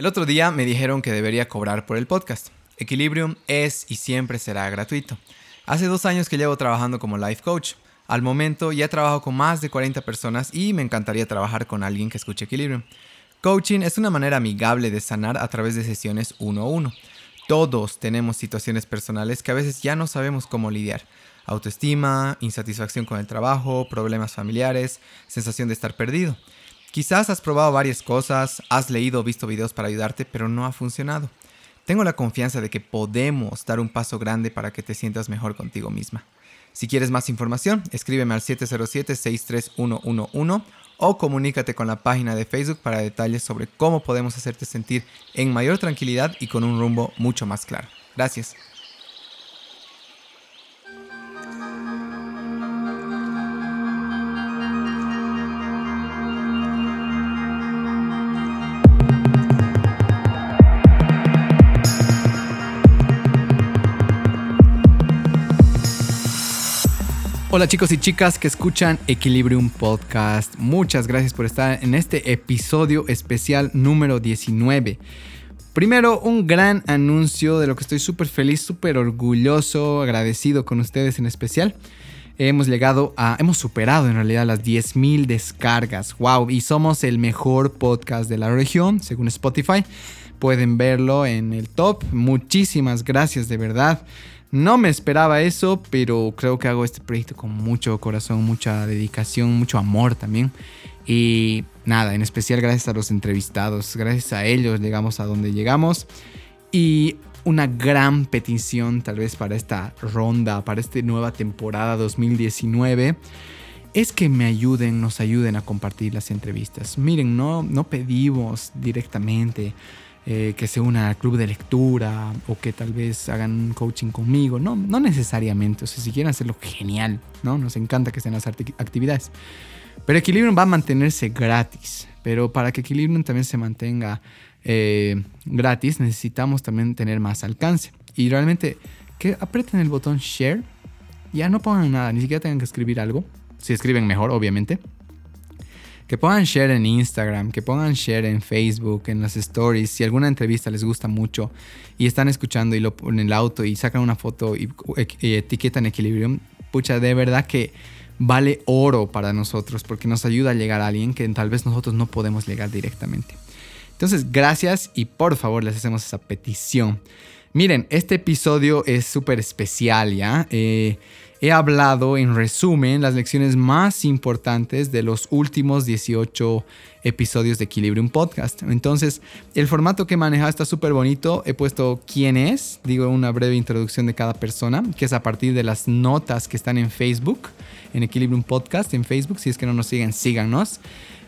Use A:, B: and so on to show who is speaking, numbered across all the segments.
A: El otro día me dijeron que debería cobrar por el podcast. Equilibrium es y siempre será gratuito. Hace dos años que llevo trabajando como life coach. Al momento ya trabajo con más de 40 personas y me encantaría trabajar con alguien que escuche Equilibrium. Coaching es una manera amigable de sanar a través de sesiones uno a uno. Todos tenemos situaciones personales que a veces ya no sabemos cómo lidiar. Autoestima, insatisfacción con el trabajo, problemas familiares, sensación de estar perdido. Quizás has probado varias cosas, has leído o visto videos para ayudarte, pero no ha funcionado. Tengo la confianza de que podemos dar un paso grande para que te sientas mejor contigo misma. Si quieres más información, escríbeme al 707-63111 o comunícate con la página de Facebook para detalles sobre cómo podemos hacerte sentir en mayor tranquilidad y con un rumbo mucho más claro. Gracias. Hola chicos y chicas que escuchan Equilibrium Podcast. Muchas gracias por estar en este episodio especial número 19. Primero, un gran anuncio de lo que estoy súper feliz, súper orgulloso, agradecido con ustedes en especial. Hemos llegado a, hemos superado en realidad las 10.000 descargas. ¡Wow! Y somos el mejor podcast de la región, según Spotify. Pueden verlo en el top. Muchísimas gracias de verdad. No me esperaba eso, pero creo que hago este proyecto con mucho corazón, mucha dedicación, mucho amor también. Y nada, en especial gracias a los entrevistados, gracias a ellos llegamos a donde llegamos. Y una gran petición tal vez para esta ronda, para esta nueva temporada 2019 es que me ayuden, nos ayuden a compartir las entrevistas. Miren, no, no pedimos directamente eh, que se una al club de lectura o que tal vez hagan coaching conmigo. No, no necesariamente. O si quieren hacerlo, genial, ¿no? Nos encanta que estén las actividades. Pero Equilibrium va a mantenerse gratis. Pero para que Equilibrium también se mantenga eh, gratis, necesitamos también tener más alcance. Y realmente, que aprieten el botón share. Ya no pongan nada, ni siquiera tengan que escribir algo. Si escriben mejor, obviamente que pongan share en Instagram, que pongan share en Facebook, en las stories. Si alguna entrevista les gusta mucho y están escuchando y lo ponen en el auto y sacan una foto y, etiquetan Equilibrium, pucha, de verdad que vale oro para nosotros porque nos ayuda a llegar a alguien que tal vez nosotros no podemos llegar directamente. Entonces, gracias y por favor les hacemos esa petición. Miren, este episodio es súper especial, ¿ya? Eh, he hablado en resumen las lecciones más importantes de los últimos 18 episodios de Equilibrium Podcast. Entonces, el formato que he manejado está súper bonito. He puesto quién es, digo una breve introducción de cada persona, que es a partir de las notas que están en Facebook, en Equilibrium Podcast, en Facebook. Si es que no nos siguen, síganos.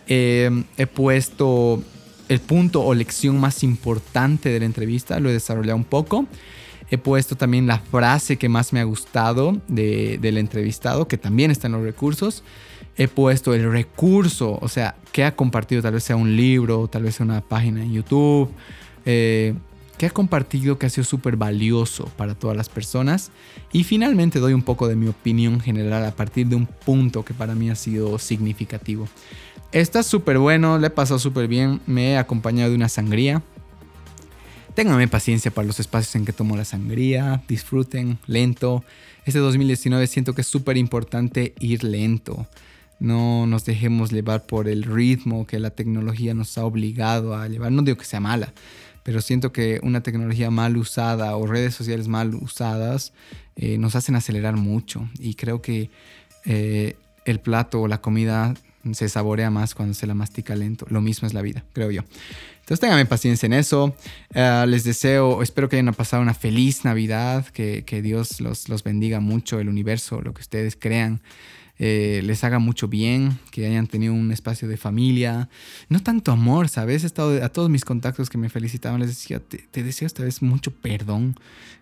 A: Eh, he puesto el punto o lección más importante de la entrevista, lo he desarrollado un poco. He puesto también la frase que más me ha gustado del entrevistado, que también está en los recursos. He puesto el recurso, o sea, que ha compartido, tal vez sea un libro, tal vez sea una página en YouTube, eh, que ha compartido que ha sido súper valioso para todas las personas. Y finalmente doy un poco de mi opinión general a partir de un punto que para mí ha sido significativo. Está súper bueno, le he pasado súper bien, me he acompañado de una sangría Ténganme paciencia para los espacios en que tomo la sangría, disfruten lento. Este 2019 siento que es súper importante ir lento. No nos dejemos llevar por el ritmo que la tecnología nos ha obligado a llevar. No digo que sea mala, pero siento que una tecnología mal usada o redes sociales mal usadas eh, nos hacen acelerar mucho. Y creo que eh, el plato o la comida se saborea más cuando se la mastica lento. Lo mismo es la vida, creo yo. Entonces tengan paciencia en eso. Eh, les deseo, espero que hayan pasado una feliz Navidad, que, Dios los, los, bendiga mucho, el universo, lo que ustedes crean. Eh, les haga mucho bien, que hayan tenido un espacio de familia, no tanto amor, ¿sabes? He estado a todos mis contactos que me felicitaban, les decía, te, te deseo esta vez mucho perdón.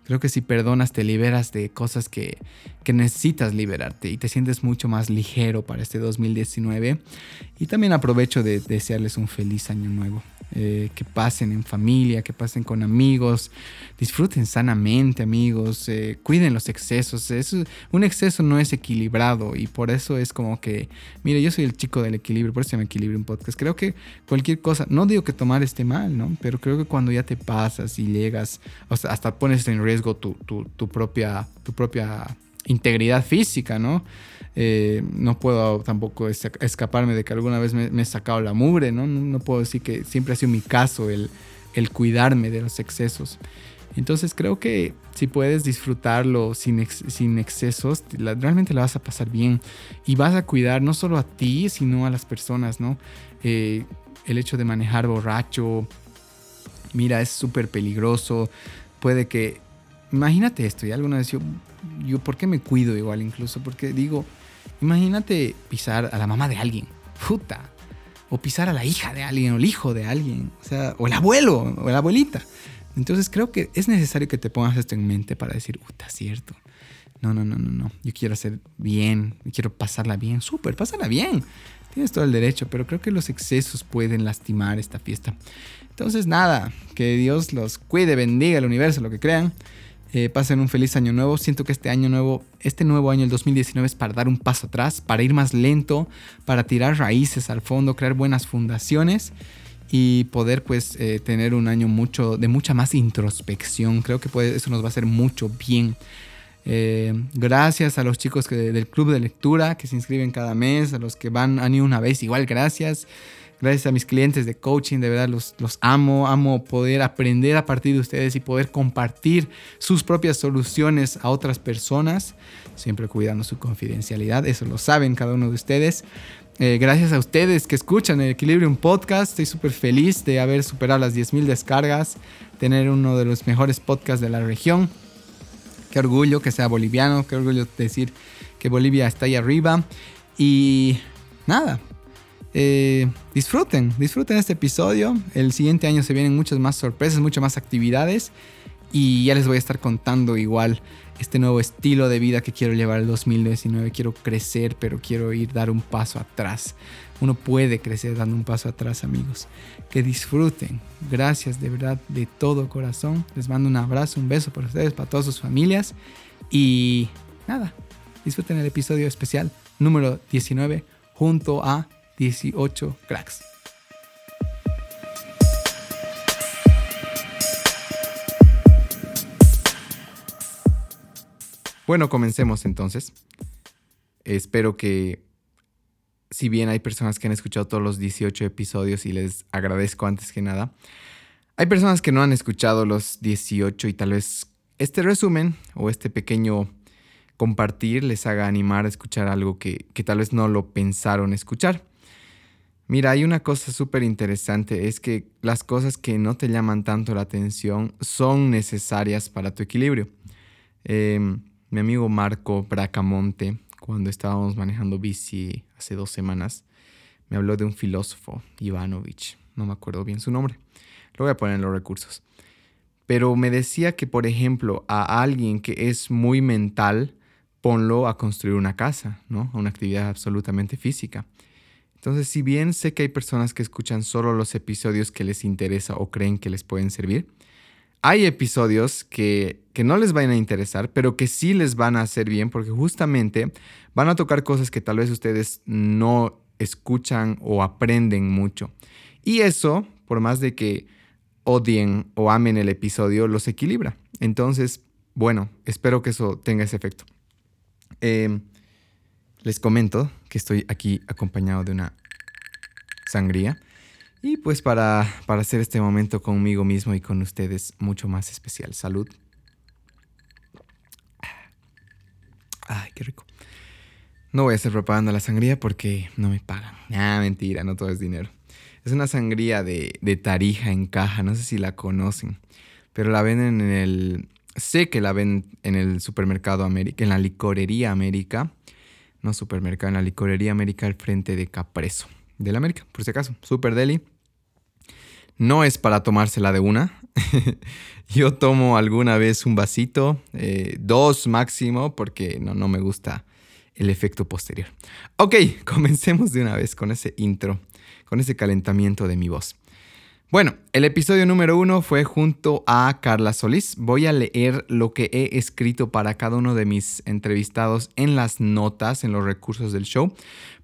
A: Creo que si perdonas te liberas de cosas que, que necesitas liberarte y te sientes mucho más ligero para este 2019. Y también aprovecho de desearles un feliz año nuevo. Eh, que pasen en familia, que pasen con amigos, disfruten sanamente amigos, eh, cuiden los excesos. un exceso no es equilibrado y por eso es como que, mire, yo soy el chico del equilibrio, por eso me equilibrio un podcast. Creo que cualquier cosa, no digo que tomar esté mal, ¿no? Pero creo que cuando ya te pasas y llegas, hasta pones en riesgo tu propia, tu propia integridad física, ¿no? Eh, no puedo tampoco escaparme de que alguna vez me, he sacado la mugre, ¿no? ¿no? puedo decir que siempre ha sido mi caso el, el cuidarme de los excesos. Entonces creo que si puedes disfrutarlo sin, sin excesos, realmente la vas a pasar bien y vas a cuidar no solo a ti, sino a las personas, ¿no? Eh, el hecho de manejar borracho, mira, es súper peligroso. Puede que, imagínate esto, y alguna vez yo, yo, ¿por qué me cuido igual incluso? Porque digo, Imagínate pisar a la mamá de alguien, puta. O pisar a la hija de alguien, o el hijo de alguien, o sea, o el abuelo, o la abuelita. Entonces creo que es necesario que te pongas esto en mente para decir, puta, cierto. No, no, no, no, no. Yo quiero hacer bien, quiero pasarla bien. Súper, pásala bien. Tienes todo el derecho, pero creo que los excesos pueden lastimar esta fiesta. Entonces, nada, que Dios los cuide, bendiga el universo, lo que crean. Eh, pasen un feliz año nuevo. Siento que este año nuevo, este nuevo año, el 2019, es para dar un paso atrás, para ir más lento, para tirar raíces al fondo, crear buenas fundaciones y poder pues eh, tener un año mucho, de mucha más introspección. Creo que eso nos va a hacer mucho bien. Eh, gracias a los chicos del club de lectura que se inscriben cada mes, a los que van, han ido una vez, igual gracias. Gracias a mis clientes de coaching, de verdad los, amo, amo poder aprender a partir de ustedes y poder compartir sus propias soluciones a otras personas, siempre cuidando su confidencialidad, eso lo saben cada uno de ustedes. Eh, gracias a ustedes que escuchan el Equilibrium Podcast, estoy súper feliz de haber superado las 10.000 descargas, tener uno de los mejores podcasts de la región. Qué orgullo que sea boliviano, qué orgullo decir que Bolivia está ahí arriba. Y nada, eh, disfruten, disfruten este episodio. El siguiente año se vienen muchas más sorpresas, muchas más actividades. Y ya les voy a estar contando igual este nuevo estilo de vida que quiero llevar el 2019. Quiero crecer, pero quiero ir dar un paso atrás. Uno puede crecer dando un paso atrás, amigos. Que disfruten. Gracias de verdad, de todo corazón. Les mando un abrazo, un beso para ustedes, para todas sus familias. Y nada, disfruten el episodio especial número 19 junto a 18 cracks. Bueno, comencemos entonces. Espero que, si bien hay personas que han escuchado todos los 18 episodios y les agradezco antes que nada, hay personas que no han escuchado los 18 y tal vez este resumen o este pequeño compartir les haga animar a escuchar algo que, que tal vez no lo pensaron escuchar. Mira, hay una cosa súper interesante, es que las cosas que no te llaman tanto la atención son necesarias para tu equilibrio. Em, mi amigo Marco Bracamonte, cuando estábamos manejando bici hace dos semanas, me habló de un filósofo, Ivanovich, no me acuerdo bien su nombre, lo voy a poner en los recursos. Pero me decía que, por ejemplo, a alguien que es muy mental, ponlo a construir una casa, ¿no? A una actividad absolutamente física. Entonces, si bien sé que hay personas que escuchan solo los episodios que les interesa o creen que les pueden servir, hay episodios que, que, no les van a interesar, pero que sí les van a hacer bien porque justamente van a tocar cosas que tal vez ustedes no escuchan o aprenden mucho. Y eso, por más de que odien o amen el episodio, los equilibra. Entonces, bueno, espero que eso tenga ese efecto. Eh, les comento que estoy aquí acompañado de una sangría. Y pues para, para hacer este momento conmigo mismo y con ustedes mucho más especial. Salud. Ay, qué rico. No voy a hacer propaganda la sangría porque no me pagan. Ah, mentira, no todo es dinero. Es una sangría de, de Tarija en caja, no sé si la conocen, pero la venden en el... Sé que la ven en el supermercado América, en la licorería América no supermercado, en la licorería América al frente de Capreso, del América, por si acaso, Super Deli. No es para tomársela de una. Yo tomo alguna vez un vasito, eh, dos máximo, porque no, no me gusta el efecto posterior. Ok, comencemos de una vez con ese intro, con ese calentamiento de mi voz. Bueno, el episodio número uno fue junto a Carla Solís. Voy a leer lo que he escrito para cada uno de mis entrevistados en las notas, en los recursos del show.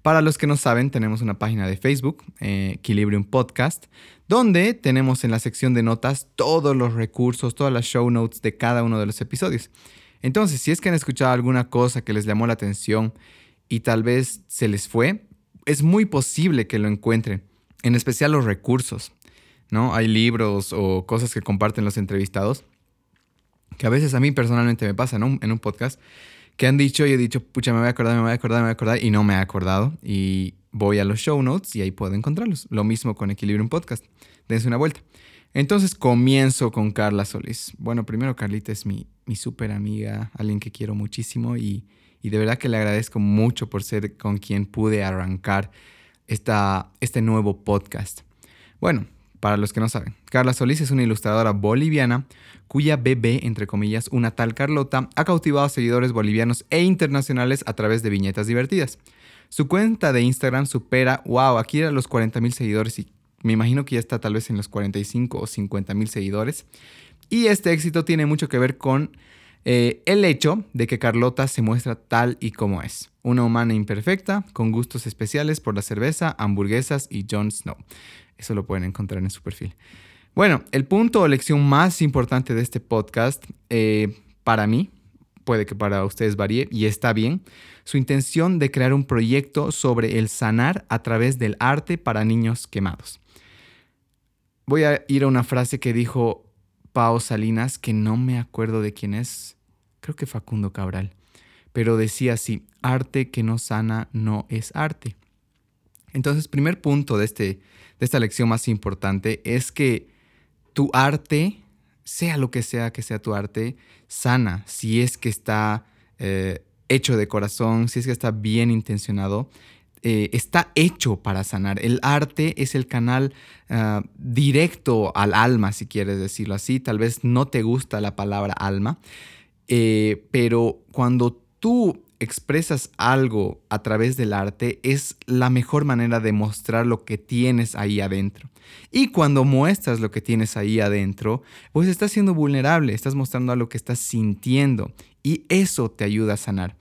A: Para los que no saben, tenemos una página de Facebook, eh, Equilibrium Podcast, donde tenemos en la sección de notas todos los recursos, todas las show notes de cada uno de los episodios. Entonces, si es que han escuchado alguna cosa que les llamó la atención y tal vez se les fue, es muy posible que lo encuentren, en especial los recursos. ¿No? Hay libros o cosas que comparten los entrevistados, que a veces a mí personalmente me pasa, En un podcast, que han dicho y he dicho, pucha, me voy a acordar, me voy a acordar, me voy a acordar, y no me he acordado. Y voy a los show notes y ahí puedo encontrarlos. Lo mismo con Equilibrium Podcast. Dense una vuelta. Entonces comienzo con Carla Solís. Bueno, primero Carlita es mi, mi súper amiga, alguien que quiero muchísimo y, y, de verdad que le agradezco mucho por ser con quien pude arrancar esta, este nuevo podcast. Bueno, para los que no saben, Carla Solís es una ilustradora boliviana cuya bebé, entre comillas, una tal Carlota, ha cautivado a seguidores bolivianos e internacionales a través de viñetas divertidas. Su cuenta de Instagram supera, wow, aquí era los 40 mil seguidores y me imagino que ya está tal vez en los 45 o 50 mil seguidores. Y este éxito tiene mucho que ver con eh, el hecho de que Carlota se muestra tal y como es. Una humana imperfecta, con gustos especiales por la cerveza, hamburguesas y Jon Snow. Eso lo pueden encontrar en su perfil. Bueno, el punto o lección más importante de este podcast, eh, para mí, puede que para ustedes varíe y está bien, su intención de crear un proyecto sobre el sanar a través del arte para niños quemados. Voy a ir a una frase que dijo Pao Salinas, que no me acuerdo de quién es, creo que Facundo Cabral, pero decía así, arte que no sana no es arte. Entonces, primer punto de este de esta lección más importante es que tu arte, sea lo que sea que sea tu arte, sana, si es que está eh, hecho de corazón, si es que está bien intencionado, eh, está hecho para sanar. El arte es el canal ah, directo al alma, si quieres decirlo así. Tal vez no te gusta la palabra alma, eh, pero cuando tú expresas algo a través del arte es la mejor manera de mostrar lo que tienes ahí adentro. Y cuando muestras lo que tienes ahí adentro, pues estás siendo vulnerable, estás mostrando a lo que estás sintiendo y eso te ayuda a sanar.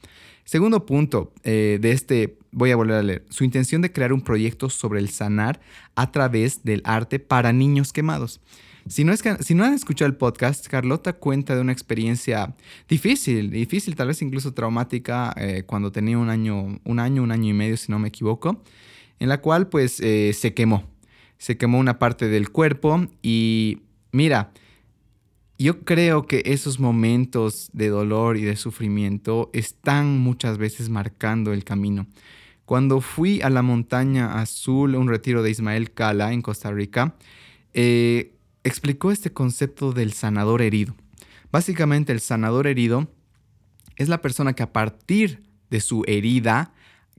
A: Segundo punto eh, de este, voy a volver a leer, su intención de crear un proyecto sobre el sanar a través del arte para niños quemados. Si no, es han escuchado el podcast, Carlota cuenta de una experiencia difícil, difícil, tal vez incluso traumática, eh, cuando tenía un año, un año, un año y medio, si no me equivoco, en la cual pues eh, se quemó. Se quemó una parte del cuerpo y mira, yo creo que esos momentos de dolor y de sufrimiento están muchas veces marcando el camino. Cuando fui a la montaña azul, un retiro de Ismael Cala en Costa Rica, eh, explicó este concepto del sanador herido. Básicamente el sanador herido es la persona que a partir de su herida,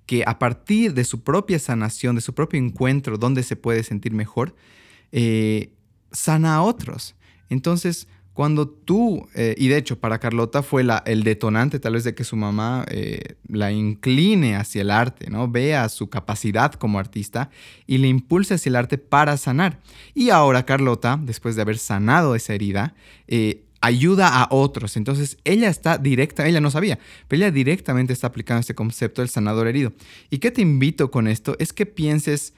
A: que a partir de su propia sanación, de su propio encuentro donde se puede sentir mejor, eh, sana a otros. Entonces, cuando tú, eh, y de hecho para Carlota fue el detonante tal vez de que su mamá eh, la incline hacia el arte, ¿no? Vea su capacidad como artista y le impulse hacia el arte para sanar. Y ahora Carlota, después de haber sanado esa herida, eh, ayuda a otros. Entonces ella está directa, ella no sabía, pero ella directamente está aplicando este concepto del sanador herido. ¿Y qué te invito con esto? Es que pienses,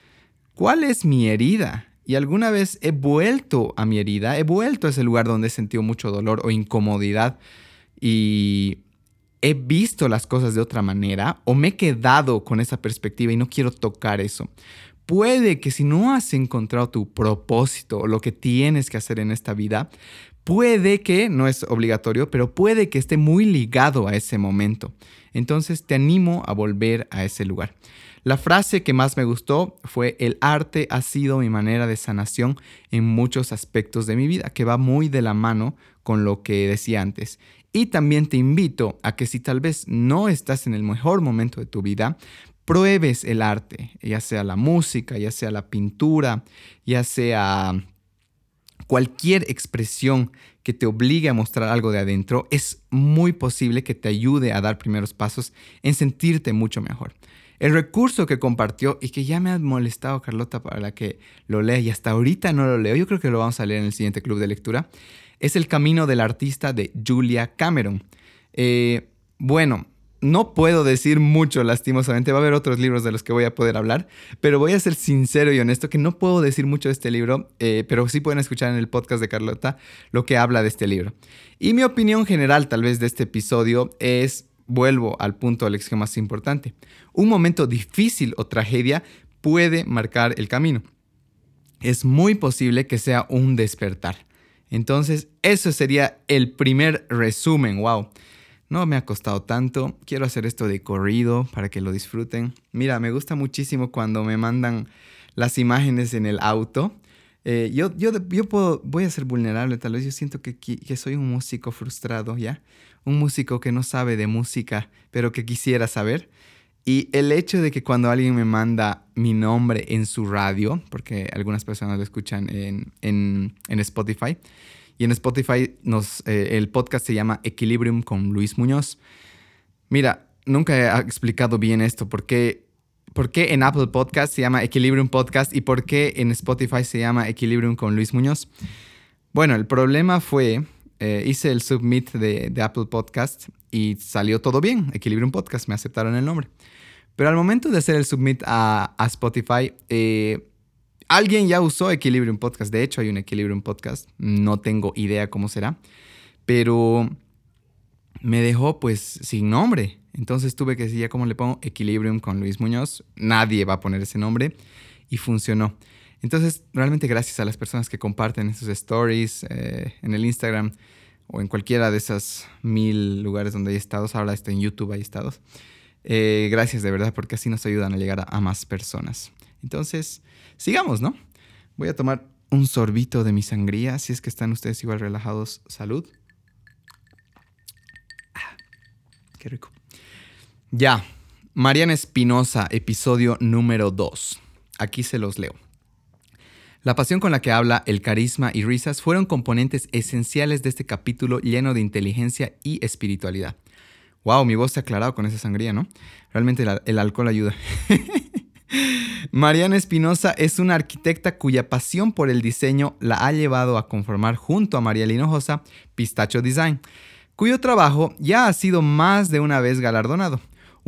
A: ¿cuál es mi herida? Y alguna vez he vuelto a mi herida, he vuelto a ese lugar donde he sentido mucho dolor o incomodidad y he visto las cosas de otra manera o me he quedado con esa perspectiva y no quiero tocar eso. Puede que si no has encontrado tu propósito o lo que tienes que hacer en esta vida, puede que, no es obligatorio, pero puede que esté muy ligado a ese momento. Entonces te animo a volver a ese lugar. La frase que más me gustó fue, el arte ha sido mi manera de sanación en muchos aspectos de mi vida, que va muy de la mano con lo que decía antes. Y también te invito a que si tal vez no estás en el mejor momento de tu vida, pruebes el arte, ya sea la música, ya sea la pintura, ya sea cualquier expresión que te obligue a mostrar algo de adentro, es muy posible que te ayude a dar primeros pasos en sentirte mucho mejor. El recurso que compartió y que ya me ha molestado Carlota para que lo lea y hasta ahorita no lo leo, yo creo que lo vamos a leer en el siguiente club de lectura, es El Camino del Artista de Julia Cameron. Eh, bueno, no puedo decir mucho, lastimosamente. Va a haber otros libros de los que voy a poder hablar, pero voy a ser sincero y honesto que no puedo decir mucho de este libro, eh, pero sí pueden escuchar en el podcast de Carlota lo que habla de este libro. Y mi opinión general, tal vez, de este episodio es, vuelvo al punto de lección más importante. Un momento difícil o tragedia puede marcar el camino. Es muy posible que sea un despertar. Entonces, eso sería el primer resumen. ¡Wow! No me ha costado tanto. Quiero hacer esto de corrido para que lo disfruten. Mira, me gusta muchísimo cuando me mandan las imágenes en el auto. Eh, yo, yo, yo puedo, voy a ser vulnerable, tal vez yo siento que, que soy un músico frustrado, ¿ya? Un músico que no sabe de música, pero que quisiera saber. Y el hecho de que cuando alguien me manda mi nombre en su radio, porque algunas personas lo escuchan en, en, en Spotify, y en Spotify nos, eh, el podcast se llama Equilibrium con Luis Muñoz. Mira, nunca he explicado bien esto. ¿Por qué, ¿Por qué en Apple Podcast se llama Equilibrium Podcast y por qué en Spotify se llama Equilibrium con Luis Muñoz? Bueno, el problema fue, eh, hice el submit de, Apple Podcast y salió todo bien. Equilibrium Podcast, me aceptaron el nombre. Pero al momento de hacer el submit a, Spotify, eh, Alguien ya usó Equilibrium Podcast. De hecho, hay un Equilibrium Podcast. No tengo idea cómo será. Pero me dejó pues sin nombre. Entonces tuve que decir, ya cómo le pongo Equilibrium con Luis Muñoz. Nadie va a poner ese nombre. Y funcionó. Entonces, realmente gracias a las personas que comparten esos stories eh, en el Instagram o en cualquiera de esos mil lugares donde hay estados. Ahora está en YouTube, hay estados. Eh, gracias de verdad porque así nos ayudan a llegar a más personas. Entonces, sigamos, ¿no? Voy a tomar un sorbito de mi sangría, si es que están ustedes igual relajados. Salud. Ah, qué rico. Ya, Mariana Espinosa, episodio número 2. Aquí se los leo. La pasión con la que habla, el carisma y risas fueron componentes esenciales de este capítulo lleno de inteligencia y espiritualidad. Wow, mi voz se ha aclarado con esa sangría, ¿no? Realmente el, alcohol ayuda. Mariana Espinosa es una arquitecta cuya pasión por el diseño la ha llevado a conformar junto a María Linojosa Pistacho Design, cuyo trabajo ya ha sido más de una vez galardonado.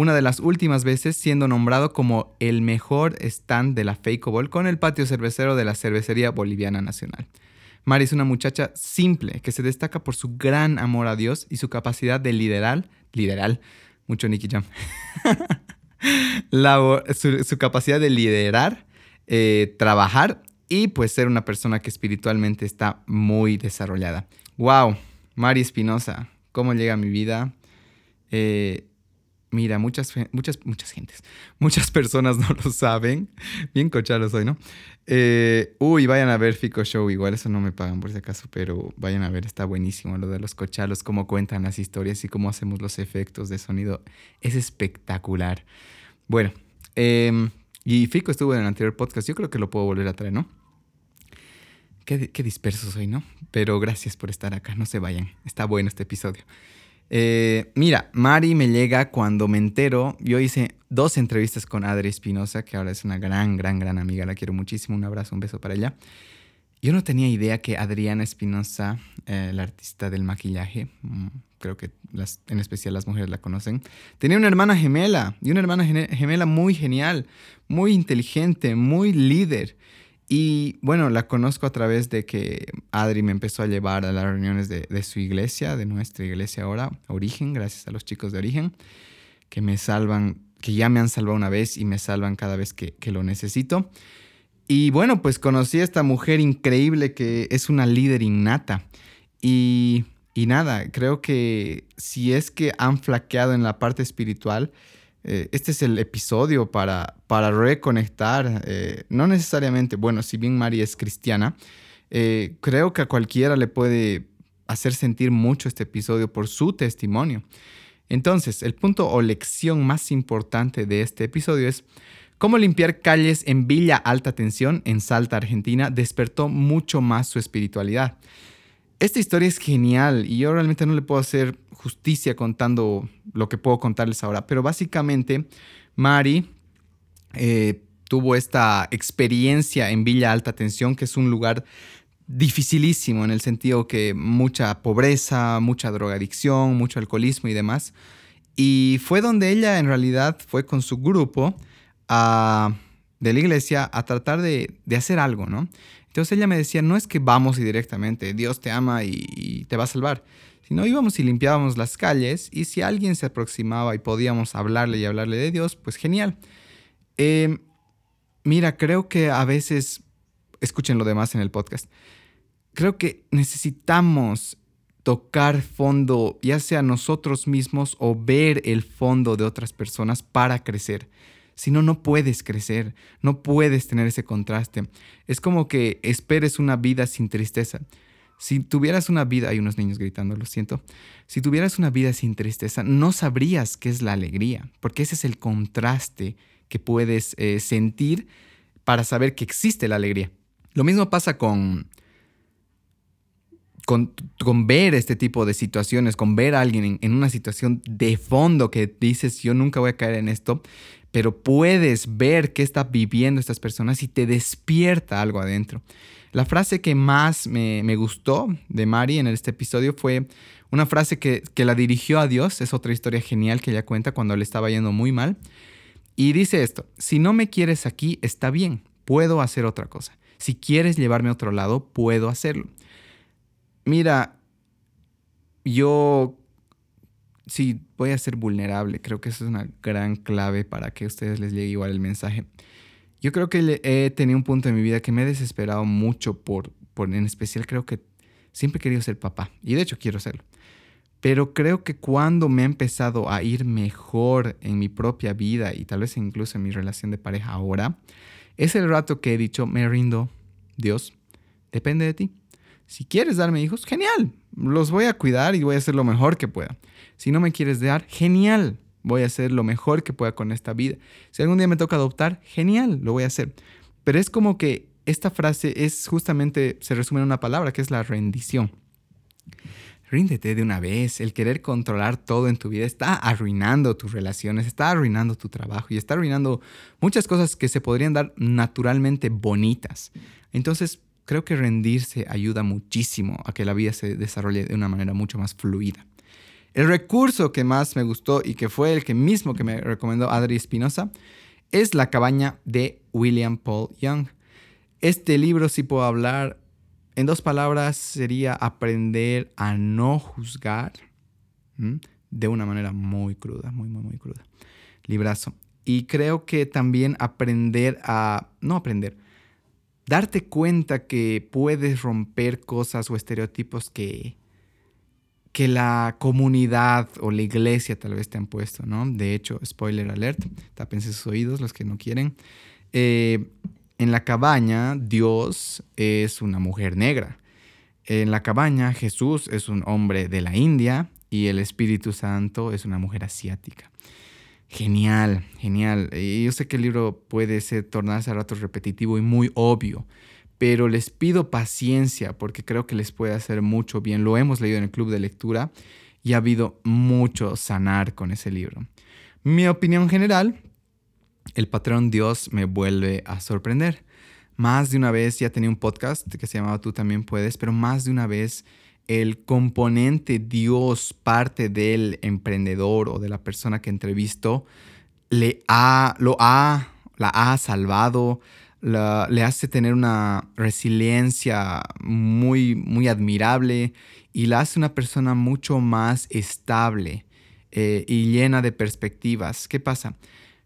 A: Una de las últimas veces siendo nombrado como el mejor stand de la Fakeable con el patio cervecero de la Cervecería Boliviana Nacional. Mari es una muchacha simple que se destaca por su gran amor a Dios y su capacidad de liderar, liderar, mucho Nicky Jam, su, capacidad de liderar, eh, trabajar y pues ser una persona que espiritualmente está muy desarrollada. ¡Wow! Mari Espinosa, ¿cómo llega a mi vida? Eh, mira, muchas, muchas, muchas gentes, muchas personas no lo saben. Bien cochalos hoy, ¿no? Eh, uy, vayan a ver Fico Show, igual eso no me pagan por si acaso, pero vayan a ver, está buenísimo lo de los cochalos, cómo cuentan las historias y cómo hacemos los efectos de sonido. Es espectacular. Bueno, em, y Fico estuvo en el anterior podcast, yo creo que lo puedo volver a traer, ¿no? Qué, qué disperso soy, ¿no? Pero gracias por estar acá, no se vayan, está bueno este episodio. Eh, mira, Mari me llega cuando me entero. Yo hice dos entrevistas con Adri Espinosa, que ahora es una gran, gran, gran amiga. La quiero muchísimo. Un abrazo, un beso para ella. Yo no tenía idea que Adriana Espinosa, eh, la artista del maquillaje, mm, creo que en especial las mujeres la conocen, tenía una hermana gemela. Y una hermana gemela muy genial, muy inteligente, muy líder. Y bueno, la conozco a través de que Adri me empezó a llevar a las reuniones de, su iglesia, de nuestra iglesia ahora, Origen, gracias a los chicos de Origen, que me salvan, que ya me han salvado una vez y me salvan cada vez que, lo necesito. Y bueno, pues conocí a esta mujer increíble que es una líder innata. Y, y nada, creo que si es que han flaqueado en la parte espiritual, eh, este es el episodio para, para reconectar, eh, no necesariamente, bueno, si bien Mari es cristiana, eh, creo que a cualquiera le puede hacer sentir mucho este episodio por su testimonio. Entonces, el punto o lección más importante de este episodio es cómo limpiar calles en Villa Alta Tensión, en Salta, Argentina, despertó mucho más su espiritualidad. Esta historia es genial y yo realmente no le puedo hacer justicia contando lo que puedo contarles ahora, pero básicamente Mari eh, tuvo esta experiencia en Villa Alta Tensión, que es un lugar dificilísimo en el sentido que mucha pobreza, mucha drogadicción, mucho alcoholismo y demás. Y fue donde ella en realidad fue con su grupo de la iglesia a tratar de, hacer algo, ¿no? Entonces ella me decía, no es que vamos y directamente, Dios te ama y, te va a salvar, sino íbamos y limpiábamos las calles y si alguien se aproximaba y podíamos hablarle y hablarle de Dios, pues genial. Em, mira, creo que a veces, escuchen lo demás en el podcast, creo que necesitamos tocar fondo, ya sea nosotros mismos o ver el fondo de otras personas para crecer. Si no, no puedes crecer, no puedes tener ese contraste. Es como que esperes una vida sin tristeza. Si tuvieras una vida, hay unos niños gritando, lo siento. Si tuvieras una vida sin tristeza, no sabrías qué es la alegría, porque ese es el contraste que puedes eh, sentir para saber que existe la alegría. Lo mismo pasa con, con, ver este tipo de situaciones, con ver a alguien en, una situación de fondo que dices, yo nunca voy a caer en esto, pero puedes ver qué están viviendo estas personas y te despierta algo adentro. La frase que más me, gustó de Mari en este episodio fue una frase que, que la dirigió a Dios, es otra historia genial que ella cuenta cuando le estaba yendo muy mal. Y dice esto, si no me quieres aquí, está bien, puedo hacer otra cosa. Si quieres llevarme a otro lado, puedo hacerlo. Mira, yo sí voy a ser vulnerable. Creo que eso es una gran clave para que a ustedes les llegue igual el mensaje. Yo creo que he tenido un punto en mi vida que me he desesperado mucho por, en especial creo que siempre he querido ser papá y de hecho quiero serlo. Pero creo que cuando me ha empezado a ir mejor en mi propia vida y tal vez incluso en mi relación de pareja ahora, es el rato que he dicho, me rindo, Dios, depende de ti. Si quieres darme hijos, genial, los voy a cuidar y voy a hacer lo mejor que pueda. Si no me quieres dar, genial, voy a hacer lo mejor que pueda con esta vida. Si algún día me toca adoptar, genial, lo voy a hacer. Pero es como que esta frase es justamente, se resume en una palabra, que es la rendición. Ríndete de una vez. El querer controlar todo en tu vida está arruinando tus relaciones, está arruinando tu trabajo y está arruinando muchas cosas que se podrían dar naturalmente bonitas. Entonces, creo que rendirse ayuda muchísimo a que la vida se desarrolle de una manera mucho más fluida. El recurso que más me gustó y que fue el que mismo que me recomendó Adri Espinosa es La cabaña de William Paul Young. Este libro, si puedo hablar en dos palabras, sería aprender a no juzgar de una manera muy cruda, muy, muy, muy cruda. Librazo. Y creo que también aprender a, no aprender, darte cuenta que puedes romper cosas o estereotipos que, que la comunidad o la iglesia tal vez te han puesto, ¿no? De hecho, spoiler alert, tápense sus oídos los que no quieren. Eh, en la cabaña, Dios es una mujer negra. En la cabaña, Jesús es un hombre de la India y el Espíritu Santo es una mujer asiática. Genial, genial. yo sé que el libro puede ser, tornarse a ratos repetitivo y muy obvio, pero les pido paciencia porque creo que les puede hacer mucho bien. Lo hemos leído en el club de lectura y ha habido mucho sanar con ese libro. Mi opinión general el patrón Dios me vuelve a sorprender. Más de una vez ya tenía un podcast que se llamaba Tú también puedes, pero más de una vez el componente Dios, parte del emprendedor o de la persona que entrevisto, le ha, lo ha, la ha salvado, le hace tener una resiliencia muy, muy admirable y la hace una persona mucho más estable eh, y llena de perspectivas. ¿Qué pasa?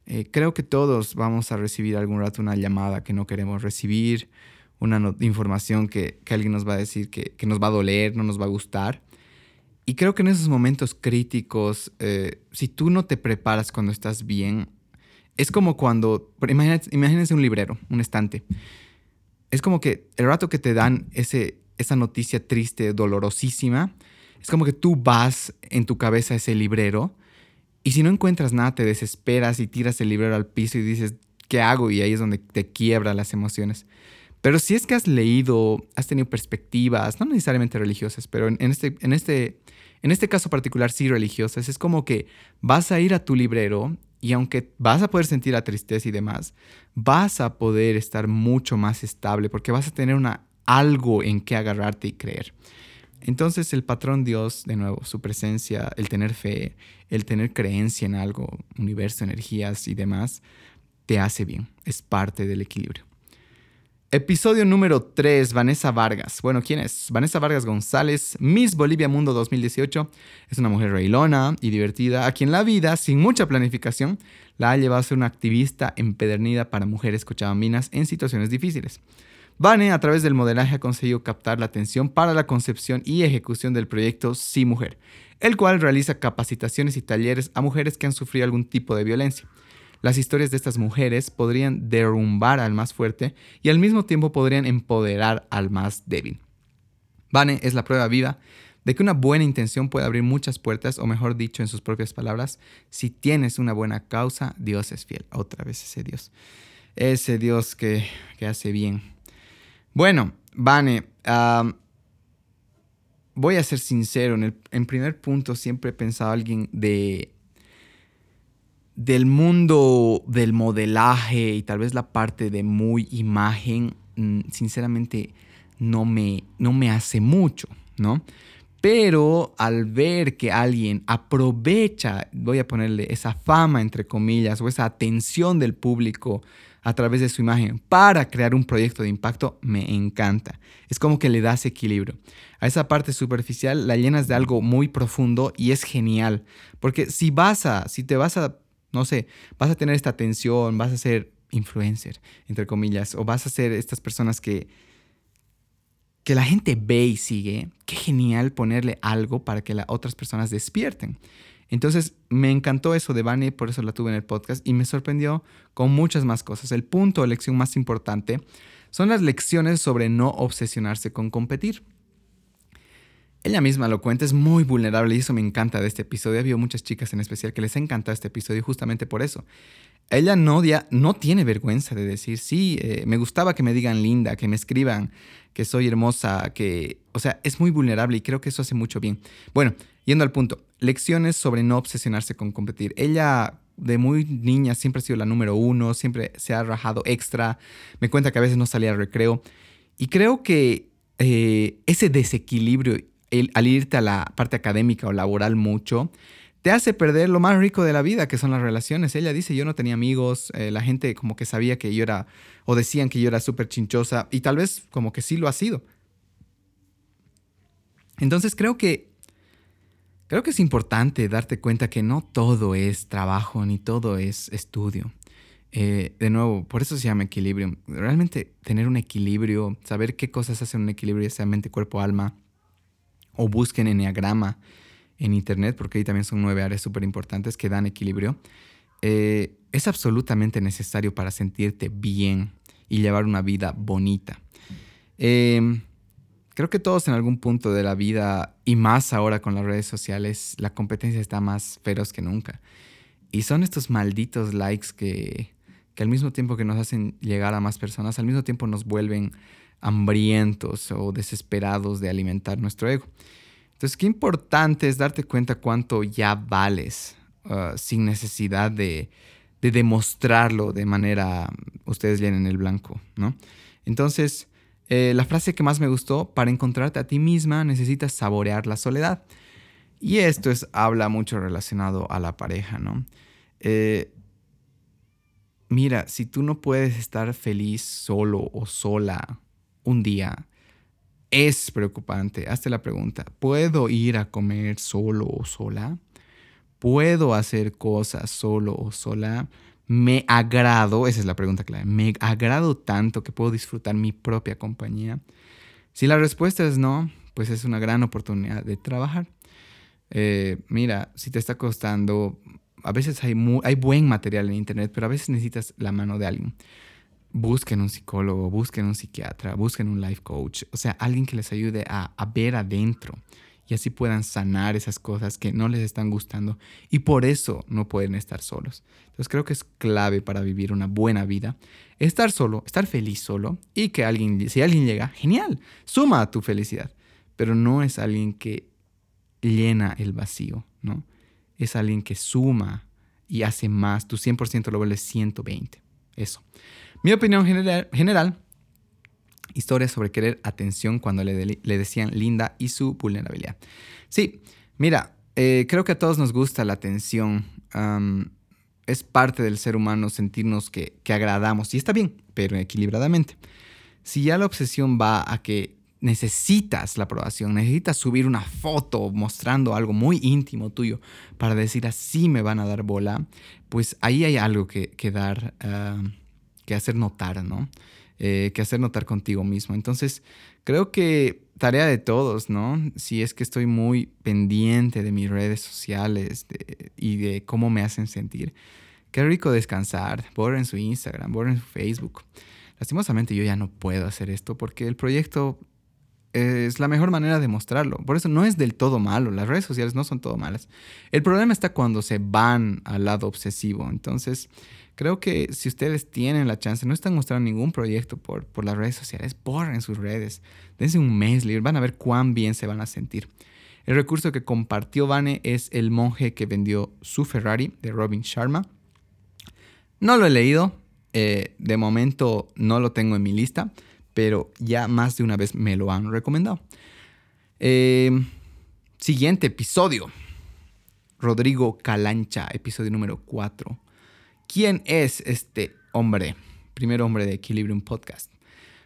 A: Eh, creo que todos vamos a recibir algún rato una llamada que no queremos recibir, una información que, alguien nos va a decir que, nos va a doler, no nos va a gustar. Y creo que en esos momentos críticos, eh, si tú no te preparas cuando estás bien, es como cuando, imagínense, un librero, un estante. Es como que el rato que te dan ese, esa noticia triste, dolorosísima, es como que tú vas en tu cabeza a ese librero y si no encuentras nada, te desesperas y tiras el librero al piso y dices, ¿qué hago? Y ahí es donde te quiebra las emociones. Pero si es que has leído, has tenido perspectivas, no necesariamente religiosas, pero en, este, en, este, en este caso particular sí religiosas, es como que vas a ir a tu librero Y aunque vas a poder sentir la tristeza y demás, vas a poder estar mucho más estable porque vas a tener una, algo en que agarrarte y creer. Entonces el patrón Dios, de nuevo, su presencia, el tener fe, el tener creencia en algo, universo, energías y demás, te hace bien, es parte del equilibrio. Episodio número 3, Vanessa Vargas. Bueno, ¿quién es? Vanessa Vargas González, Miss Bolivia Mundo 2018. Es una mujer reilona y divertida, a quien la vida, sin mucha planificación, la ha llevado a ser una activista empedernida para mujeres cochabambinas en situaciones difíciles. Vane, a través del modelaje, ha conseguido captar la atención para la concepción y ejecución del proyecto Sí Mujer, el cual realiza capacitaciones y talleres a mujeres que han sufrido algún tipo de violencia. Las historias de estas mujeres podrían derrumbar al más fuerte y al mismo tiempo podrían empoderar al más débil. Vane es la prueba viva de que una buena intención puede abrir muchas puertas, o mejor dicho, en sus propias palabras, si tienes una buena causa, Dios es fiel. Otra vez ese Dios. Ese Dios que, hace bien. Bueno, Vane, voy a ser sincero, en el en primer punto siempre he pensado alguien de del mundo del modelaje y tal vez la parte de muy imagen, mm, sinceramente no me, no me hace mucho, ¿no? Pero al ver que alguien aprovecha, voy a ponerle esa fama entre comillas, o esa atención del público a través de su imagen para crear un proyecto de impacto, me encanta. Es como que le das equilibrio. A esa parte superficial la llenas de algo muy profundo y es genial. Porque si vas a, si te vas a no sé, vas a tener esta atención, vas a ser influencer, entre comillas, o vas a ser estas personas que, que la gente ve y sigue. Qué genial ponerle algo para que las otras personas despierten. Entonces me encantó eso de Vani, por eso la tuve en el podcast y me sorprendió con muchas más cosas. El punto de lección más importante son las lecciones sobre no obsesionarse con competir. Ella misma lo cuenta, es muy vulnerable y eso me encanta de este episodio. Ha habido muchas chicas en especial que les ha encantado este episodio justamente por eso. Ella no, no tiene vergüenza de decir, sí, eh, me gustaba que me digan linda, que me escriban que soy hermosa, que, o sea, es muy vulnerable y creo que eso hace mucho bien. Bueno, yendo al punto, lecciones sobre no obsesionarse con competir. Ella de muy niña siempre ha sido la número uno, siempre se ha rajado extra, me cuenta que a veces no salía al recreo y creo que eh, ese desequilibrio al irte a la parte académica o laboral mucho, te hace perder lo más rico de la vida, que son las relaciones. Ella dice, yo no tenía amigos, eh, la gente como que sabía que yo era, o decían que yo era súper chinchosa, y tal vez como que sí lo ha sido. Entonces creo que, creo que es importante darte cuenta que no todo es trabajo, ni todo es estudio. Eh, de nuevo, por eso se llama equilibrio. Realmente tener un equilibrio, saber qué cosas hacen un equilibrio, sea mente, cuerpo, alma, o busquen Enneagrama en internet, porque ahí también son nueve áreas súper importantes que dan equilibrio, eh, es absolutamente necesario para sentirte bien y llevar una vida bonita. Em, creo que todos en algún punto de la vida, y más ahora con las redes sociales, la competencia está más feroz que nunca. Y son estos malditos likes que, que al mismo tiempo que nos hacen llegar a más personas, al mismo tiempo nos vuelven hambrientos o desesperados de alimentar nuestro ego. Entonces, qué importante es darte cuenta cuánto ya vales uh, sin necesidad de, demostrarlo de manera, ustedes llenen el blanco, ¿no? Entonces, eh, la frase que más me gustó, para encontrarte a ti misma necesitas saborear la soledad. Y esto es, habla mucho relacionado a la pareja, ¿no? Eh, mira, si tú no puedes estar feliz solo o sola un día es preocupante. Hazte la pregunta, ¿puedo ir a comer solo o sola? ¿Puedo hacer cosas solo o sola? ¿Me agrado? Esa es la pregunta clave. ¿Me agrado tanto que puedo disfrutar mi propia compañía? Si la respuesta es no, pues es una gran oportunidad de trabajar. Eh, mira, si te está costando, a veces hay, hay buen material en Internet, pero a veces necesitas la mano de alguien busquen un psicólogo, busquen un psiquiatra, busquen un life coach, o sea, alguien que les ayude a, ver adentro y así puedan sanar esas cosas que no les están gustando y por eso no pueden estar solos. Entonces creo que es clave para vivir una buena vida estar solo, estar feliz solo y que alguien, si alguien llega, genial, suma a tu felicidad, pero no es alguien que llena el vacío, ¿no? Es alguien que suma y hace más. Tu 100% lo vuelve 120. Eso. Mi opinión general, general historia sobre querer atención cuando le, decían linda y su vulnerabilidad. Sí, mira, eh, creo que a todos nos gusta la atención. es parte del ser humano sentirnos que, que agradamos y está bien, pero equilibradamente. Si ya la obsesión va a que necesitas la aprobación, necesitas subir una foto mostrando algo muy íntimo tuyo para decir así me van a dar bola, pues ahí hay algo que, dar, que hacer notar, ¿no? Eh, que hacer notar contigo mismo. Entonces, creo que tarea de todos, ¿no? Si es que estoy muy pendiente de mis redes sociales y de cómo me hacen sentir. Qué rico descansar, borren su Instagram, borren su Facebook. Lastimosamente yo ya no puedo hacer esto porque el proyecto es la mejor manera de mostrarlo. Por eso no es del todo malo. Las redes sociales no son todo malas. El problema está cuando se van al lado obsesivo. Entonces, creo que si ustedes tienen la chance, no están mostrando ningún proyecto por, por las redes sociales, borren sus redes. Dense un mes, van a ver cuán bien se van a sentir. El recurso que compartió Vane es El monje que vendió su Ferrari de Robin Sharma. No lo he leído. Eh, de momento no lo tengo en mi lista pero ya más de una vez me lo han recomendado. Eh, siguiente episodio. Rodrigo Calancha, episodio número 4. ¿Quién es este hombre? Primer hombre de Equilibrium Podcast.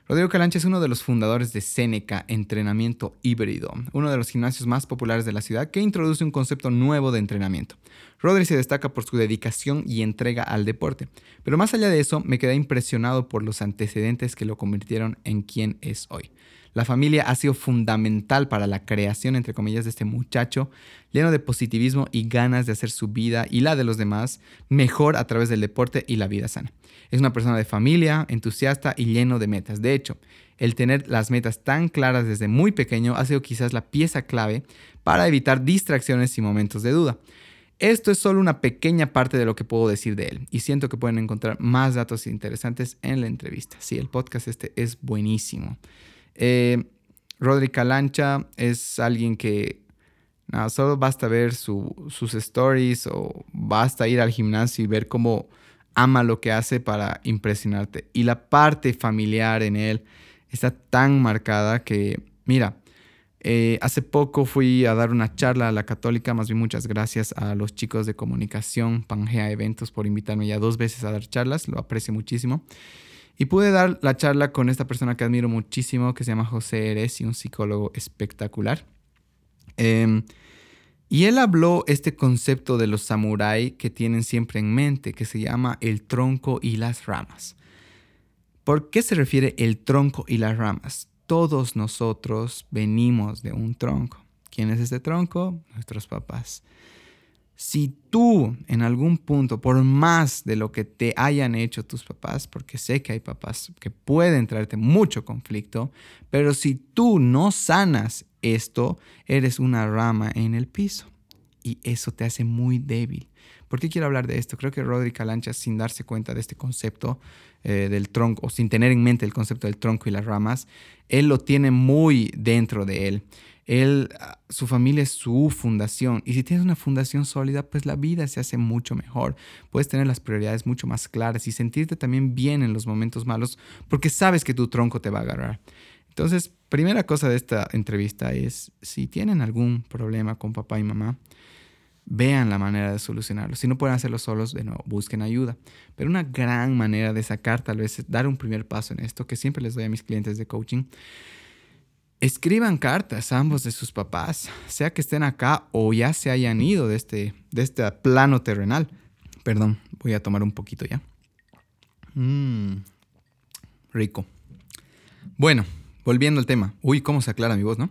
A: Rodrigo Calancha es uno de los fundadores de Seneca Entrenamiento Híbrido, uno de los gimnasios más populares de la ciudad que introduce un concepto nuevo de entrenamiento. Rodri se destaca por su dedicación y entrega al deporte, pero más allá de eso me quedé impresionado por los antecedentes que lo convirtieron en quien es hoy. La familia ha sido fundamental para la creación, entre comillas, de este muchacho, lleno de positivismo y ganas de hacer su vida y la de los demás mejor a través del deporte y la vida sana. Es una persona de familia, entusiasta y lleno de metas. De hecho, el tener las metas tan claras desde muy pequeño ha sido quizás la pieza clave para evitar distracciones y momentos de duda. Esto es solo una pequeña parte de lo que puedo decir de él y siento que pueden encontrar más datos interesantes en la entrevista. Sí, el podcast este es buenísimo. Eh, Rodri Calancha es alguien que solo basta ver sus stories o basta ir al gimnasio y ver cómo ama lo que hace para impresionarte. Y la parte familiar en él está tan marcada que, mira, eh, hace poco fui a dar una charla a la católica, más bien muchas gracias a los chicos de comunicación Pangea Eventos por invitarme ya dos veces a dar charlas, lo aprecio muchísimo. Y pude dar la charla con esta persona que admiro muchísimo, que se llama José Eres, y un psicólogo espectacular. Em, y él habló este concepto de los samuráis que tienen siempre en mente, que se llama el tronco y las ramas. ¿Por qué se refiere el tronco y las ramas? Todos nosotros venimos de un tronco. ¿Quién es este tronco? Nuestros papás. Si tú en algún punto, por más de lo que te hayan hecho tus papás, porque sé que hay papás que pueden traerte mucho conflicto, pero si tú no sanas esto, eres una rama en el piso. Y eso te hace muy débil. ¿Por qué quiero hablar de esto? Creo que Rodri Calancha, sin darse cuenta de este concepto eh, del tronco, o sin tener en mente el concepto del tronco y las ramas, él lo tiene muy dentro de él. Él, ah, su familia es su fundación. Y si tienes una fundación sólida, pues la vida se hace mucho mejor. Puedes tener las prioridades mucho más claras y sentirte también bien en los momentos malos porque sabes que tu tronco te va a agarrar. Entonces, primera cosa de esta entrevista es, si tienen algún problema con papá y mamá, vean la manera de solucionarlo. Si no pueden hacerlo solos, de nuevo, busquen ayuda. Pero una gran manera de sacar, tal vez, dar un primer paso en esto, que siempre les doy a mis clientes de coaching, escriban cartas a ambos de sus papás, sea que estén acá o ya se hayan ido de este, de este plano terrenal. Perdón, voy a tomar un poquito ya. Mmm, rico. Bueno, volviendo al tema. Uy, cómo se aclara mi voz, ¿no?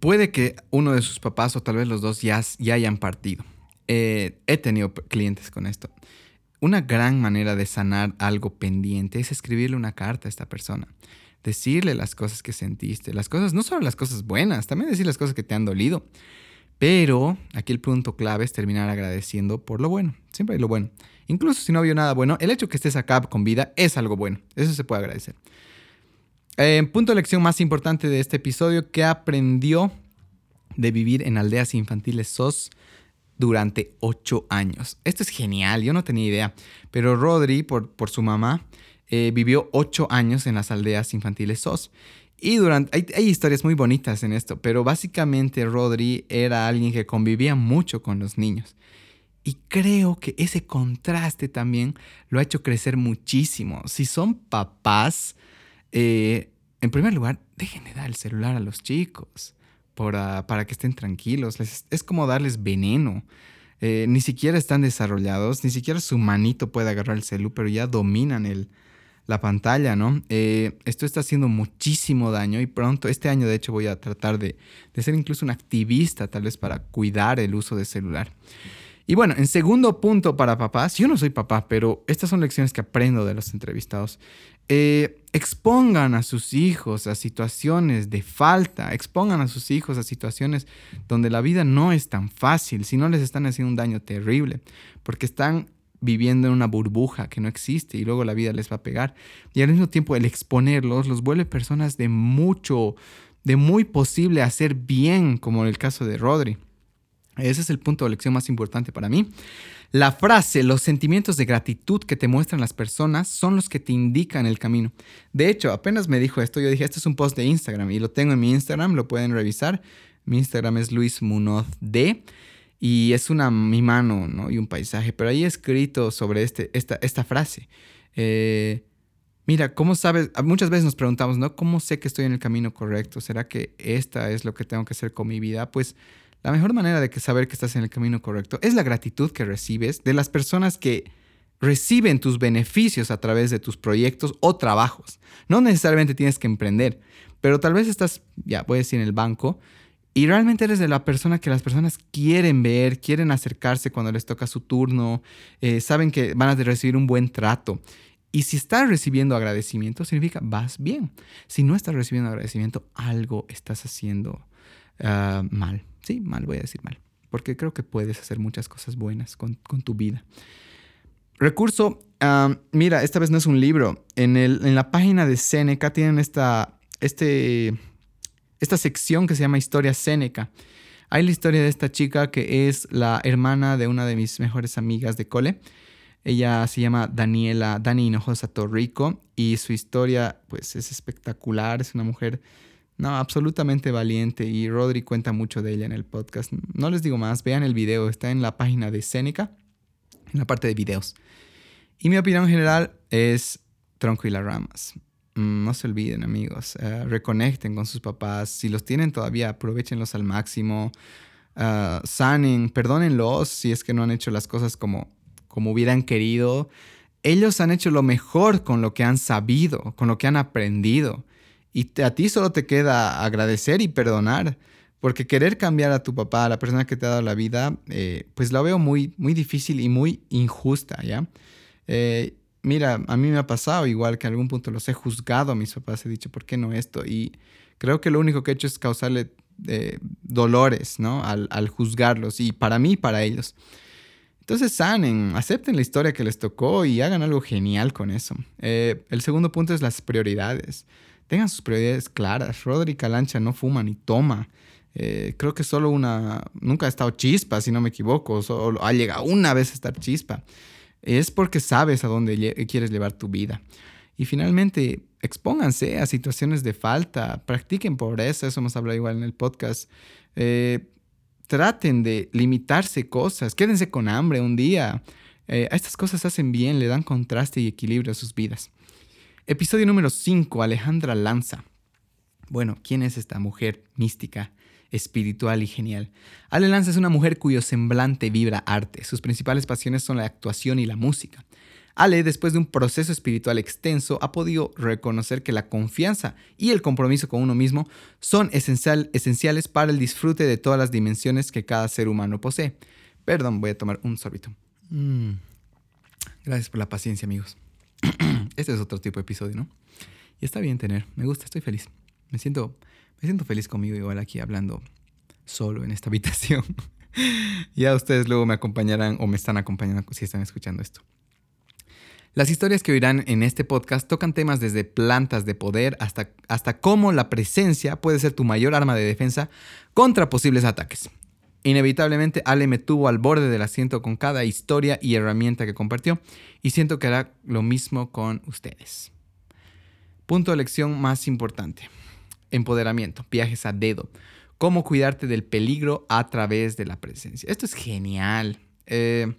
A: Puede que uno de sus papás o tal vez los dos ya, ya hayan partido. Eh, he tenido clientes con esto. Una gran manera de sanar algo pendiente es escribirle una carta a esta persona decirle las cosas que sentiste, las cosas, no solo las cosas buenas, también decir las cosas que te han dolido. Pero aquí el punto clave es terminar agradeciendo por lo bueno. Siempre hay lo bueno. Incluso si no había nada bueno, el hecho que estés acá con vida es algo bueno. Eso se puede agradecer. Eh, punto de lección más importante de este episodio, que aprendió de vivir en aldeas infantiles SOS durante ocho años. Esto es genial, yo no tenía idea, pero Rodri, por, por su mamá, eh, vivió ocho años en las aldeas infantiles SOS. Y durante, hay, historias muy bonitas en esto, pero básicamente Rodri era alguien que convivía mucho con los niños. Y creo que ese contraste también lo ha hecho crecer muchísimo. Si son papás, eh, en primer lugar, dejen de dar el celular a los chicos para, para que estén tranquilos. es como darles veneno. Eh, ni siquiera están desarrollados, ni siquiera su manito puede agarrar el celular, pero ya dominan el, la pantalla, ¿no? Eh, esto está haciendo muchísimo daño y pronto, este año de hecho voy a tratar de, de ser incluso un activista tal vez para cuidar el uso del celular. Y bueno, en segundo punto para papás, yo no soy papá, pero estas son lecciones que aprendo de los entrevistados. Eh, expongan a sus hijos a situaciones de falta, expongan a sus hijos a situaciones donde la vida no es tan fácil, si no les están haciendo un daño terrible, porque están viviendo en una burbuja que no existe y luego la vida les va a pegar. Y al mismo tiempo el exponerlos los vuelve personas de mucho, de muy posible hacer bien, como en el caso de Rodri. Ese es el punto de lección más importante para mí. La frase, los sentimientos de gratitud que te muestran las personas son los que te indican el camino. De hecho, apenas me dijo esto, yo dije, este es un post de Instagram y lo tengo en mi Instagram, lo pueden revisar. Mi Instagram es Luis Munoz D y es una mi mano ¿no? y un paisaje, pero ahí escrito sobre este, esta, esta frase. Eh, mira, ¿cómo sabes? Muchas veces nos preguntamos, ¿no? ¿Cómo sé que estoy en el camino correcto? ¿Será que esta es lo que tengo que hacer con mi vida? Pues la mejor manera de saber que estás en el camino correcto es la gratitud que recibes de las personas que reciben tus beneficios a través de tus proyectos o trabajos. No necesariamente tienes que emprender, pero tal vez estás, ya voy a decir, en el banco y realmente eres de la persona que las personas quieren ver, quieren acercarse cuando les toca su turno, eh, saben que van a recibir un buen trato. Y si estás recibiendo agradecimiento, significa vas bien. Si no estás recibiendo agradecimiento, algo estás haciendo ah, mal. Sí, mal, voy a decir mal. Porque creo que puedes hacer muchas cosas buenas con, tu vida. Recurso, mira, esta vez no es un libro. En, el, en la página de Seneca tienen esta, este, esta sección que se llama Historia Seneca. Hay la historia de esta chica que es la hermana de una de mis mejores amigas de cole. Ella se llama Daniela, Dani Hinojosa Torrico y su historia pues es espectacular. Es una mujer no, absolutamente valiente y Rodri cuenta mucho de ella en el podcast. No les digo más, vean el video, está en la página de Seneca, en la parte de videos. Y mi opinión general es tronco y las ramas. Mm, no se olviden amigos, eh, reconecten con sus papás, si los tienen todavía aprovechenlos al máximo, uh, sanen, perdónenlos si es que no han hecho las cosas como, como hubieran querido. Ellos han hecho lo mejor con lo que han sabido, con lo que han aprendido. Y a ti solo te queda agradecer y perdonar. Porque querer cambiar a tu papá, a la persona que te ha dado la vida, eh, pues la veo muy, muy difícil y muy injusta, ¿ya? Eh, mira, a mí me ha pasado igual que en algún punto los he juzgado a mis papás, he dicho, ¿por qué no esto? Y creo que lo único que he hecho es causarle eh, dolores, ¿no? Al, juzgarlos, y para mí para ellos. Entonces sanen, acepten la historia que les tocó y hagan algo genial con eso. el segundo punto es las prioridades tengan sus prioridades claras. Rodri Calancha no fuma ni toma. Eh, creo que solo una, nunca ha estado chispa, si no me equivoco, solo ha llegado una vez a estar chispa. Es porque sabes a dónde quieres llevar tu vida. Y finalmente, expónganse a situaciones de falta, practiquen pobreza, eso hemos hablado igual en el podcast. Eh, traten de limitarse cosas, quédense con hambre un día. Eh, estas cosas hacen bien, le dan contraste y equilibrio a sus vidas. Episodio número 5, Alejandra Lanza. Bueno, ¿quién es esta mujer mística, espiritual y genial? Ale Lanza es una mujer cuyo semblante vibra arte. Sus principales pasiones son la actuación y la música. Ale, después de un proceso espiritual extenso, ha podido reconocer que la confianza y el compromiso con uno mismo son esencial, esenciales para el disfrute de todas las dimensiones que cada ser humano posee. Perdón, voy a tomar un sorbito. Mm. Gracias por la paciencia, amigos. este es otro tipo de episodio, ¿no? Y está bien tener, me gusta, estoy feliz. Me siento, me siento feliz conmigo igual aquí hablando solo en esta habitación. ya ustedes luego me acompañarán o me están acompañando si están escuchando esto. Las historias que oirán en este podcast tocan temas desde plantas de poder hasta, hasta cómo la presencia puede ser tu mayor arma de defensa contra posibles ataques. Inevitablemente, Ale me tuvo al borde del asiento con cada historia y herramienta que compartió y siento que hará lo mismo con ustedes. Punto de lección más importante. Empoderamiento, viajes a dedo. Cómo cuidarte del peligro a través de la presencia. Esto es genial. Eh,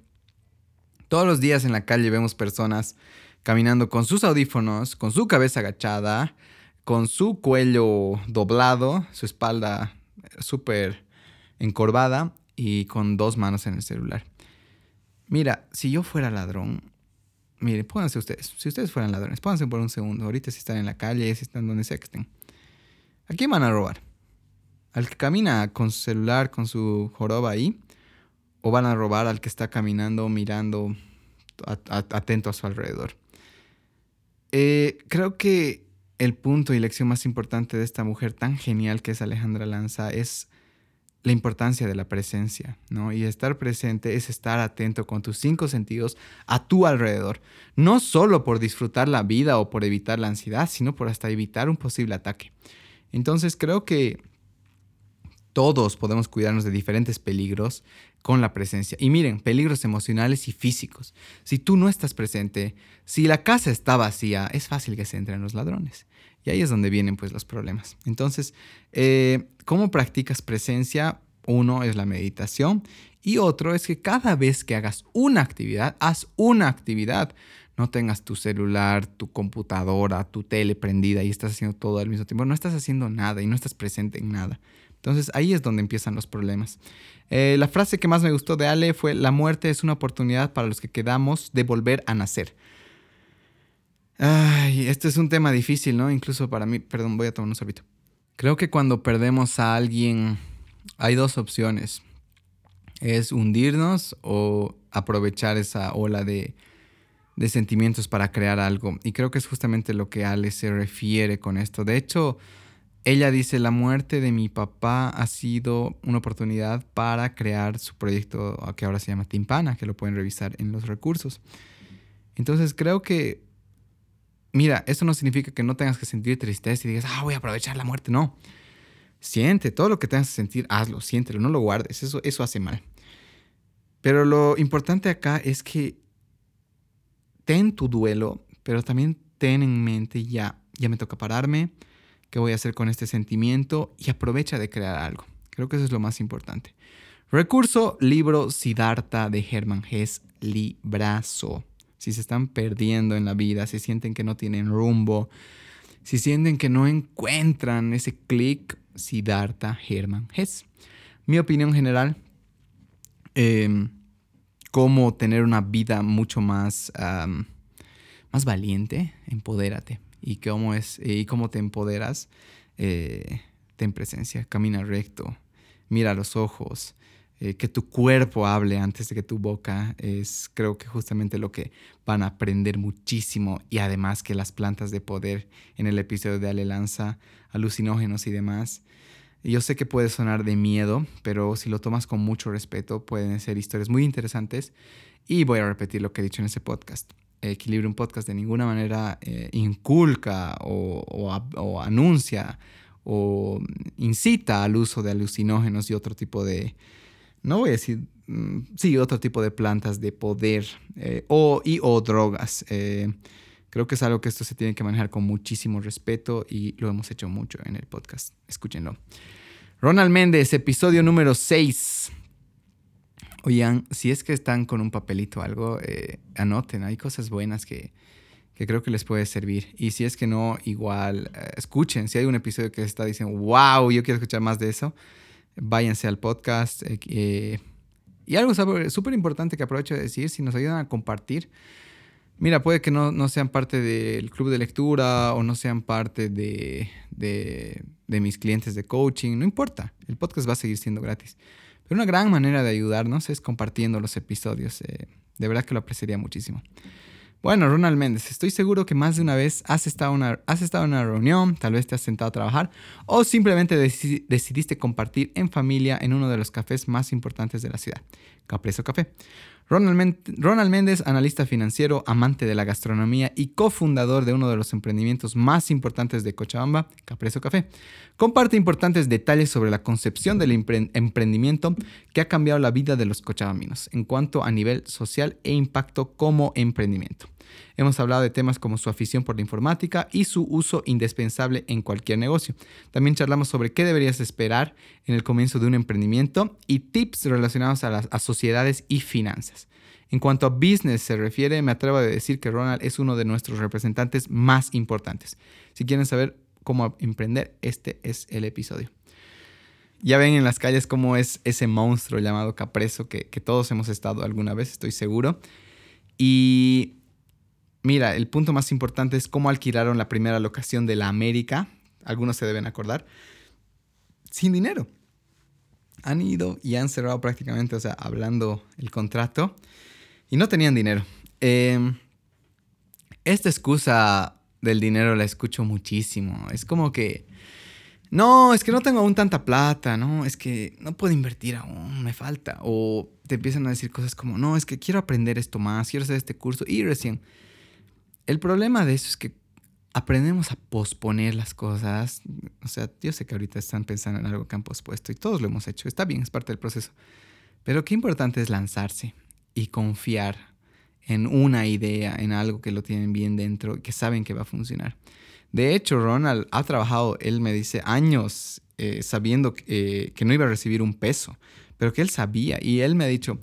A: todos los días en la calle vemos personas caminando con sus audífonos, con su cabeza agachada, con su cuello doblado, su espalda súper encorvada y con dos manos en el celular. Mira, si yo fuera ladrón, mire, pónganse ustedes, si ustedes fueran ladrones, pónganse por un segundo, ahorita si están en la calle, si están donde sea que estén. ¿A quién van a robar? ¿Al que camina con su celular, con su joroba ahí? ¿O van a robar al que está caminando, mirando, atento a su alrededor? Eh, creo que el punto y lección más importante de esta mujer tan genial que es Alejandra Lanza es la importancia de la presencia, ¿no? Y estar presente es estar atento con tus cinco sentidos a tu alrededor, no solo por disfrutar la vida o por evitar la ansiedad, sino por hasta evitar un posible ataque. Entonces creo que todos podemos cuidarnos de diferentes peligros con la presencia. Y miren, peligros emocionales y físicos. Si tú no estás presente, si la casa está vacía, es fácil que se entren los ladrones. Y ahí es donde vienen pues los problemas. Entonces, eh, ¿cómo practicas presencia? Uno es la meditación y otro es que cada vez que hagas una actividad, haz una actividad. No tengas tu celular, tu computadora, tu tele prendida y estás haciendo todo al mismo tiempo. No estás haciendo nada y no estás presente en nada. Entonces ahí es donde empiezan los problemas. Eh, la frase que más me gustó de Ale fue, la muerte es una oportunidad para los que quedamos de volver a nacer. Ay, este es un tema difícil, ¿no? Incluso para mí, perdón, voy a tomar un sorbito. Creo que cuando perdemos a alguien hay dos opciones. Es hundirnos o aprovechar esa ola de, de sentimientos para crear algo. Y creo que es justamente lo que Ale se refiere con esto. De hecho, ella dice, la muerte de mi papá ha sido una oportunidad para crear su proyecto que ahora se llama Timpana, que lo pueden revisar en los recursos. Entonces creo que, mira, eso no significa que no tengas que sentir tristeza y digas, ah, voy a aprovechar la muerte. No. Siente, todo lo que tengas que sentir, hazlo, siéntelo, no lo guardes, eso, eso hace mal. Pero lo importante acá es que ten tu duelo, pero también ten en mente ya, ya me toca pararme, qué voy a hacer con este sentimiento y aprovecha de crear algo. Creo que eso es lo más importante. Recurso, libro Siddhartha de Hermann Hesse, librazo. Si se están perdiendo en la vida, si sienten que no tienen rumbo, si sienten que no encuentran ese clic, Siddhartha Hermann Hesse. Mi opinión general, em, cómo tener una vida mucho más, más valiente, empodérate y cómo, es, y cómo te empoderas, eh, ten presencia, camina recto, mira los ojos, eh, que tu cuerpo hable antes de que tu boca es creo que justamente lo que van a aprender muchísimo y además que las plantas de poder en el episodio de Ale Lanza, alucinógenos y demás. Yo sé que puede sonar de miedo, pero si lo tomas con mucho respeto pueden ser historias muy interesantes y voy a repetir lo que he dicho en ese podcast. Equilibrium Podcast de ninguna manera eh, inculca o, anuncia o incita al uso de alucinógenos y otro tipo de, no voy a decir, mm, sí, otro tipo de plantas de poder eh, o, y o drogas. Eh, creo que es algo que esto se tiene que manejar con muchísimo respeto y lo hemos hecho mucho en el podcast. Escúchenlo. Ronald Méndez, episodio número 6. Oigan, si es que están con un papelito o algo, eh, anoten, hay cosas buenas que, creo que les puede servir. Y si es que no, igual, eh, escuchen, si hay un episodio que está diciendo, wow, yo quiero escuchar más de eso, váyanse al podcast. Eh, y algo súper importante que aprovecho de decir, si nos ayudan a compartir, mira, puede que no, no sean parte del club de lectura o no sean parte de, de, de mis clientes de coaching, no importa, el podcast va a seguir siendo gratis. Pero una gran manera de ayudarnos es compartiendo los episodios. Eh, de verdad que lo apreciaría muchísimo. Bueno, Ronald Méndez, estoy seguro que más de una vez has estado, una, has estado en una reunión, tal vez te has sentado a trabajar o simplemente decidiste compartir en familia en uno de los cafés más importantes de la ciudad, Capreso Café. Ronald Méndez, analista financiero, amante de la gastronomía y cofundador de uno de los emprendimientos más importantes de Cochabamba, Capreso Café, comparte importantes detalles sobre la concepción del emprendimiento que ha cambiado la vida de los cochabambinos en cuanto a nivel social e impacto como emprendimiento. Hemos hablado de temas como su afición por la informática y su uso indispensable en cualquier negocio. También charlamos sobre qué deberías esperar en el comienzo de un emprendimiento y tips relacionados a las sociedades y finanzas. En cuanto a business se refiere, me atrevo a decir que Ronald es uno de nuestros representantes más importantes. Si quieren saber cómo emprender, este es el episodio. Ya ven en las calles cómo es ese monstruo llamado Capreso que, que todos hemos estado alguna vez, estoy seguro. Y Mira, el punto más importante es cómo alquilaron la primera locación de la América. Algunos se deben acordar. Sin dinero. Han ido y han cerrado prácticamente, o sea, hablando el contrato. Y no tenían dinero. Em, esta excusa del dinero la escucho muchísimo. Es como que, no, es que no tengo aún tanta plata, no, es que no puedo invertir aún, me falta. O te empiezan a decir cosas como, no, es que quiero aprender esto más, quiero hacer este curso y recién el problema de eso es que aprendemos a posponer las cosas. O sea, yo sé que ahorita están pensando en algo que han pospuesto y todos lo hemos hecho. Está bien, es parte del proceso. Pero qué importante es lanzarse y confiar en una idea, en algo que lo tienen bien dentro y que saben que va a funcionar. De hecho, Ronald ha trabajado, él me dice, años eh, sabiendo eh, que no iba a recibir un peso, pero que él sabía. Y él me ha dicho,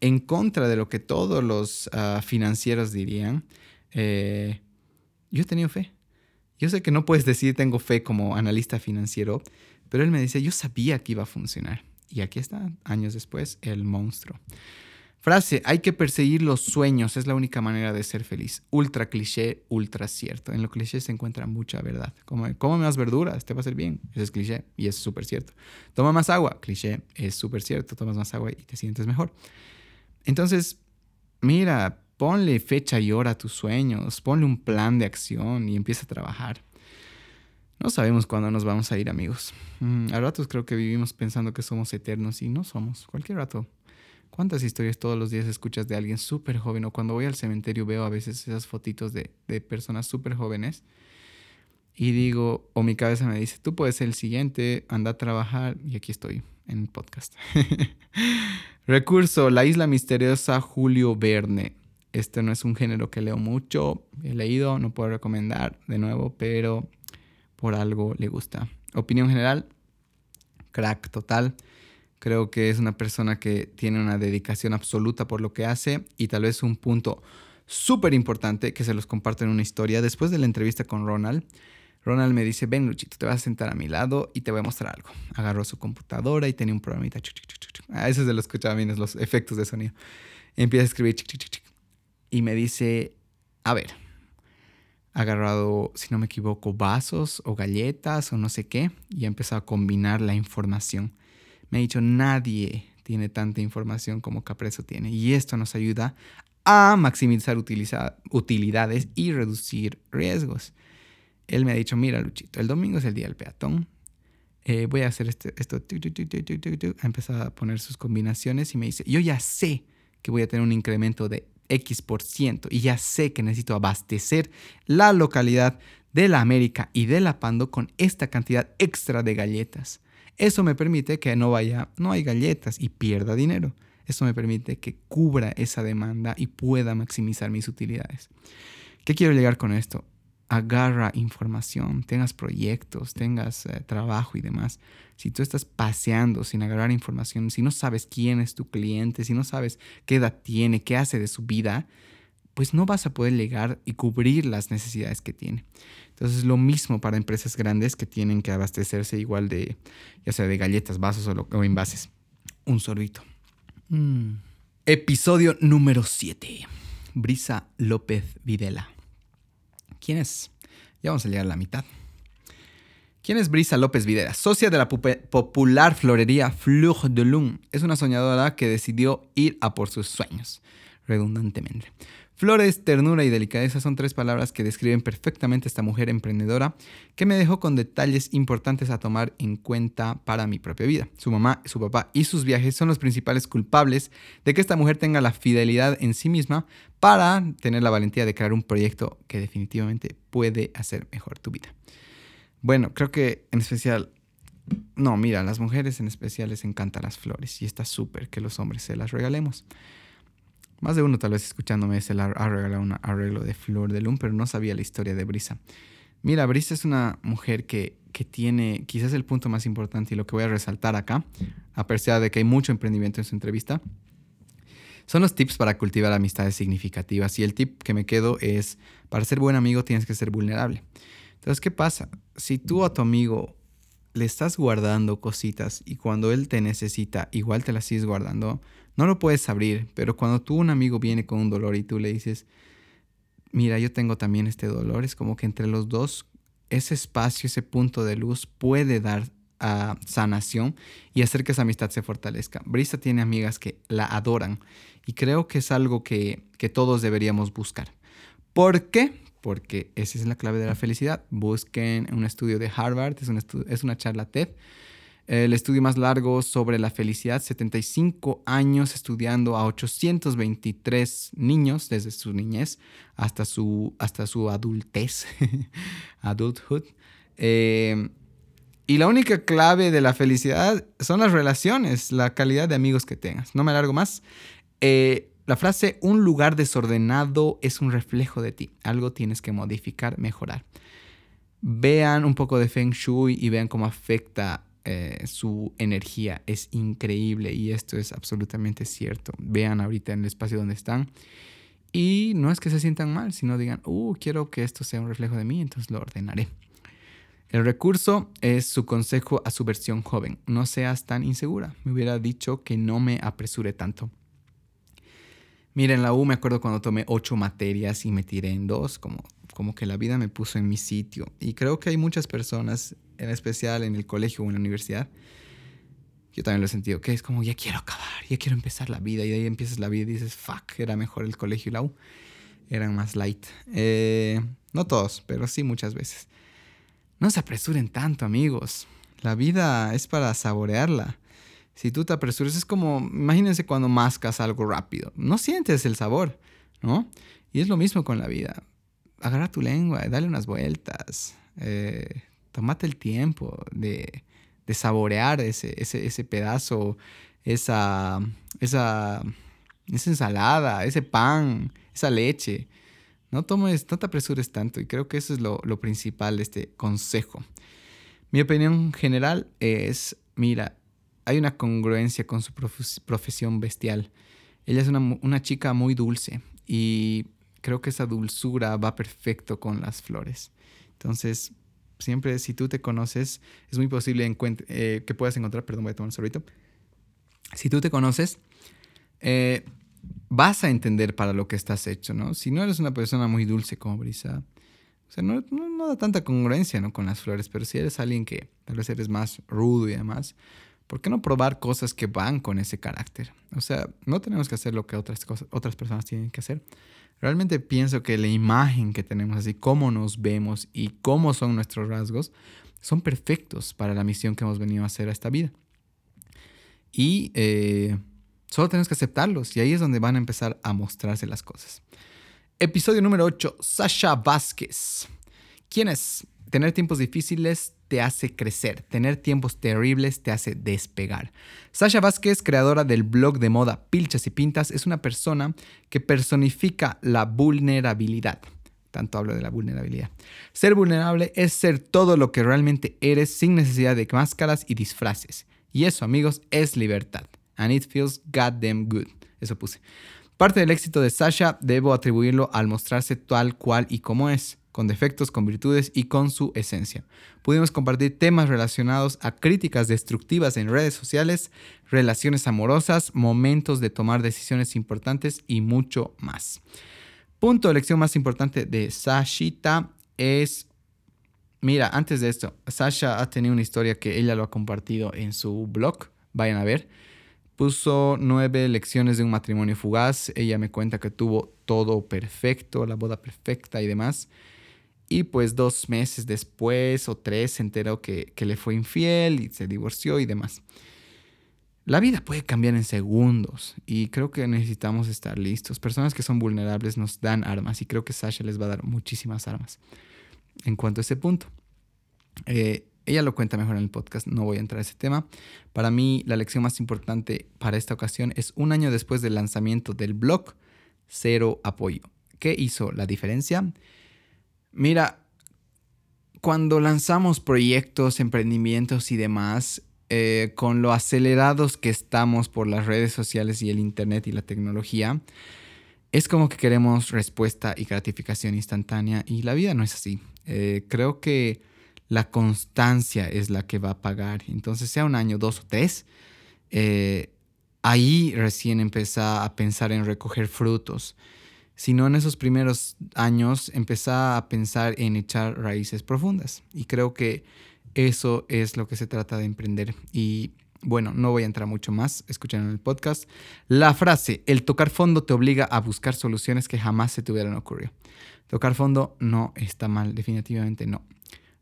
A: en contra de lo que todos los ah, financieros dirían, eh, yo he tenido fe. Yo sé que no puedes decir tengo fe como analista financiero, pero él me dice, yo sabía que iba a funcionar. Y aquí está, años después, el monstruo. Frase, hay que perseguir los sueños, es la única manera de ser feliz. Ultra cliché, ultra cierto. En lo cliché se encuentra mucha verdad. Como, come más verduras, te va a hacer bien. Eso es cliché y es súper cierto. Toma más agua, cliché, es súper cierto. Tomas más agua y te sientes mejor. Entonces, mira, Ponle fecha y hora a tus sueños, ponle un plan de acción y empieza a trabajar. No sabemos cuándo nos vamos a ir, amigos. Mm, a ratos creo que vivimos pensando que somos eternos y no somos. Cualquier rato. ¿Cuántas historias todos los días escuchas de alguien súper joven? O cuando voy al cementerio veo a veces esas fotitos de, personas súper jóvenes. Y digo, o mi cabeza me dice, tú puedes ser el siguiente, anda a trabajar. Y aquí estoy, en el podcast. Recurso, La Isla Misteriosa, Julio Verne. Este no es un género que leo mucho, he leído, no puedo recomendar de nuevo, pero por algo le gusta. Opinión general, crack total. Creo que es una persona que tiene una dedicación absoluta por lo que hace y tal vez un punto súper importante que se los comparto en una historia. Después de la entrevista con Ronald, Ronald me dice, ven Luchito, te vas a sentar a mi lado y te voy a mostrar algo. Agarró su computadora y tenía un programita. Ah, eso se lo escuchaba bien, los efectos de sonido. Empieza a escribir y me dice, a ver, ha agarrado, si no me equivoco, vasos o galletas o no sé qué, y ha empezado a combinar la información. Me ha dicho, nadie tiene tanta información como Capreso tiene, y esto nos ayuda a maximizar utilidades y reducir riesgos. Él me ha dicho, mira Luchito, el domingo es el día del peatón, eh, voy a hacer este, esto, ha empezado a poner sus combinaciones y me dice, yo ya sé que voy a tener un incremento de X por ciento y ya sé que necesito abastecer la localidad de la América y de la Pando con esta cantidad extra de galletas. Eso me permite que no vaya, no hay galletas y pierda dinero. Eso me permite que cubra esa demanda y pueda maximizar mis utilidades. ¿Qué quiero llegar con esto? Agarra información, tengas proyectos, tengas eh, trabajo y demás. Si tú estás paseando sin agarrar información, si no sabes quién es tu cliente, si no sabes qué edad tiene, qué hace de su vida, pues no vas a poder llegar y cubrir las necesidades que tiene. Entonces, lo mismo para empresas grandes que tienen que abastecerse igual de, ya sea de galletas, vasos o, envases. Un sorbito. Mm. Episodio número 7. Brisa López Videla. ¿Quién es? Ya vamos a llegar a la mitad. ¿Quién es Brisa López Videra? Socia de la popular florería Fleur de Lune. Es una soñadora que decidió ir a por sus sueños, redundantemente. Flores, ternura y delicadeza son tres palabras que describen perfectamente a esta mujer emprendedora que me dejó con detalles importantes a tomar en cuenta para mi propia vida. Su mamá, su papá y sus viajes son los principales culpables de que esta mujer tenga la fidelidad en sí misma para tener la valentía de crear un proyecto que definitivamente puede hacer mejor tu vida. Bueno, creo que en especial no, mira, las mujeres en especial les encantan las flores y está súper que los hombres se las regalemos. Más de uno tal vez escuchándome se la ha arreglo de flor de lum, pero no sabía la historia de Brisa. Mira, Brisa es una mujer que, que tiene quizás el punto más importante y lo que voy a resaltar acá, a pesar de que hay mucho emprendimiento en su entrevista, son los tips para cultivar amistades significativas. Y el tip que me quedo es, para ser buen amigo tienes que ser vulnerable. Entonces, ¿qué pasa? Si tú a tu amigo le estás guardando cositas y cuando él te necesita, igual te las sigues guardando, no lo puedes abrir, pero cuando tú un amigo viene con un dolor y tú le dices, mira, yo tengo también este dolor, es como que entre los dos, ese espacio, ese punto de luz puede dar ah, sanación y hacer que esa amistad se fortalezca. Brisa tiene amigas que la adoran y creo que es algo que, que todos deberíamos buscar. ¿Por qué? porque esa es la clave de la felicidad. Busquen un estudio de Harvard, es, es una charla TED. El estudio más largo sobre la felicidad, 75 años estudiando a 823 niños desde su niñez hasta su, hasta su adultez, adulthood. Eh, y la única clave de la felicidad son las relaciones, la calidad de amigos que tengas. No me alargo más. Eh, la frase un lugar desordenado es un reflejo de ti. Algo tienes que modificar, mejorar. Vean un poco de Feng Shui y vean cómo afecta eh, su energía. Es increíble y esto es absolutamente cierto. Vean ahorita en el espacio donde están. Y no es que se sientan mal, sino digan, uh, quiero que esto sea un reflejo de mí, entonces lo ordenaré. El recurso es su consejo a su versión joven. No seas tan insegura. Me hubiera dicho que no me apresure tanto. Mira, en la U me acuerdo cuando tomé ocho materias y me tiré en dos, como, como que la vida me puso en mi sitio. Y creo que hay muchas personas, en especial en el colegio o en la universidad, yo también lo he sentido, que es como, ya quiero acabar, ya quiero empezar la vida. Y de ahí empiezas la vida y dices, fuck, era mejor el colegio y la U. Eran más light. Eh, no todos, pero sí muchas veces. No se apresuren tanto, amigos. La vida es para saborearla. Si tú te apresuras, es como, imagínense cuando mascas algo rápido. No sientes el sabor, ¿no? Y es lo mismo con la vida. Agarra tu lengua, dale unas vueltas. Eh, tómate el tiempo de, saborear ese, ese, pedazo, esa, esa, esa ensalada, ese pan, esa leche. No, tomes, no te apresures tanto y creo que eso es lo, lo principal de este consejo. Mi opinión general es, mira, hay una congruencia con su profesión bestial. Ella es una, chica muy dulce y creo que esa dulzura va perfecto con las flores. Entonces, siempre si tú te conoces, es muy posible eh, que puedas encontrar, perdón, voy a tomar un sorbito. Si tú te conoces, eh, vas a entender para lo que estás hecho, ¿no? Si no eres una persona muy dulce como Brisa, o sea, no, no da tanta congruencia, ¿no? Con las flores, pero si eres alguien que tal vez eres más rudo y demás, ¿por qué no probar cosas que van con ese carácter? O sea, no tenemos que hacer lo que otras, cosas, otras personas tienen que hacer. Realmente pienso que la imagen que tenemos, así cómo nos vemos y cómo son nuestros rasgos, son perfectos para la misión que hemos venido a hacer a esta vida. Y eh, solo tenemos que aceptarlos y ahí es donde van a empezar a mostrarse las cosas. Episodio número 8, Sasha Vázquez. ¿Quién es? Tener tiempos difíciles te hace crecer, tener tiempos terribles te hace despegar. Sasha Vázquez, creadora del blog de moda Pilchas y Pintas, es una persona que personifica la vulnerabilidad. Tanto hablo de la vulnerabilidad. Ser vulnerable es ser todo lo que realmente eres sin necesidad de máscaras y disfraces. Y eso, amigos, es libertad. And it feels goddamn good. Eso puse. Parte del éxito de Sasha debo atribuirlo al mostrarse tal cual y como es con defectos, con virtudes y con su esencia. Pudimos compartir temas relacionados a críticas destructivas en redes sociales, relaciones amorosas, momentos de tomar decisiones importantes y mucho más. Punto de lección más importante de Sashita es, mira, antes de esto, Sasha ha tenido una historia que ella lo ha compartido en su blog, vayan a ver. Puso nueve lecciones de un matrimonio fugaz. Ella me cuenta que tuvo todo perfecto, la boda perfecta y demás. Y pues dos meses después o tres se enteró que, que le fue infiel y se divorció y demás. La vida puede cambiar en segundos y creo que necesitamos estar listos. Personas que son vulnerables nos dan armas y creo que Sasha les va a dar muchísimas armas en cuanto a ese punto. Eh, ella lo cuenta mejor en el podcast, no voy a entrar a ese tema. Para mí, la lección más importante para esta ocasión es un año después del lanzamiento del blog, cero apoyo. ¿Qué hizo la diferencia? Mira, cuando lanzamos proyectos, emprendimientos y demás, eh, con lo acelerados que estamos por las redes sociales y el Internet y la tecnología, es como que queremos respuesta y gratificación instantánea y la vida no es así. Eh, creo que la constancia es la que va a pagar. Entonces, sea un año, dos o tres, eh, ahí recién empieza a pensar en recoger frutos. Si no en esos primeros años, empieza a pensar en echar raíces profundas. Y creo que eso es lo que se trata de emprender. Y bueno, no voy a entrar mucho más, escuchen en el podcast. La frase, el tocar fondo te obliga a buscar soluciones que jamás se te hubieran ocurrido. Tocar fondo no está mal, definitivamente no.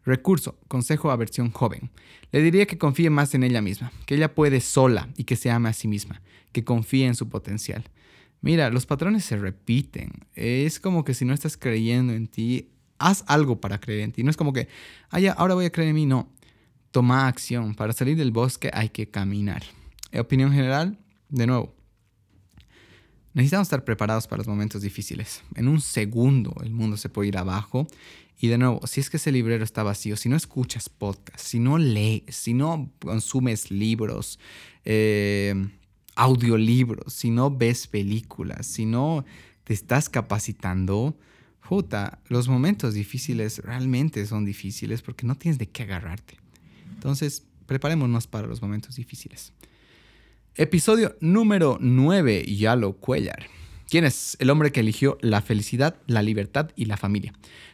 A: Recurso, consejo a versión joven. Le diría que confíe más en ella misma, que ella puede sola y que se ame a sí misma, que confíe en su potencial. Mira, los patrones se repiten. Es como que si no estás creyendo en ti, haz algo para creer en ti. No es como que, ah, ahora voy a creer en mí. No, toma acción. Para salir del bosque hay que caminar. Opinión general, de nuevo. Necesitamos estar preparados para los momentos difíciles. En un segundo el mundo se puede ir abajo. Y de nuevo, si es que ese librero está vacío, si no escuchas podcasts, si no lees, si no consumes libros, eh, audiolibros, si no ves películas, si no te estás capacitando, puta, los momentos difíciles realmente son difíciles porque no tienes de qué agarrarte. Entonces, preparémonos para los momentos difíciles. Episodio número 9, Yalo Cuellar. ¿Quién es? El hombre que eligió la felicidad, la libertad y la familia.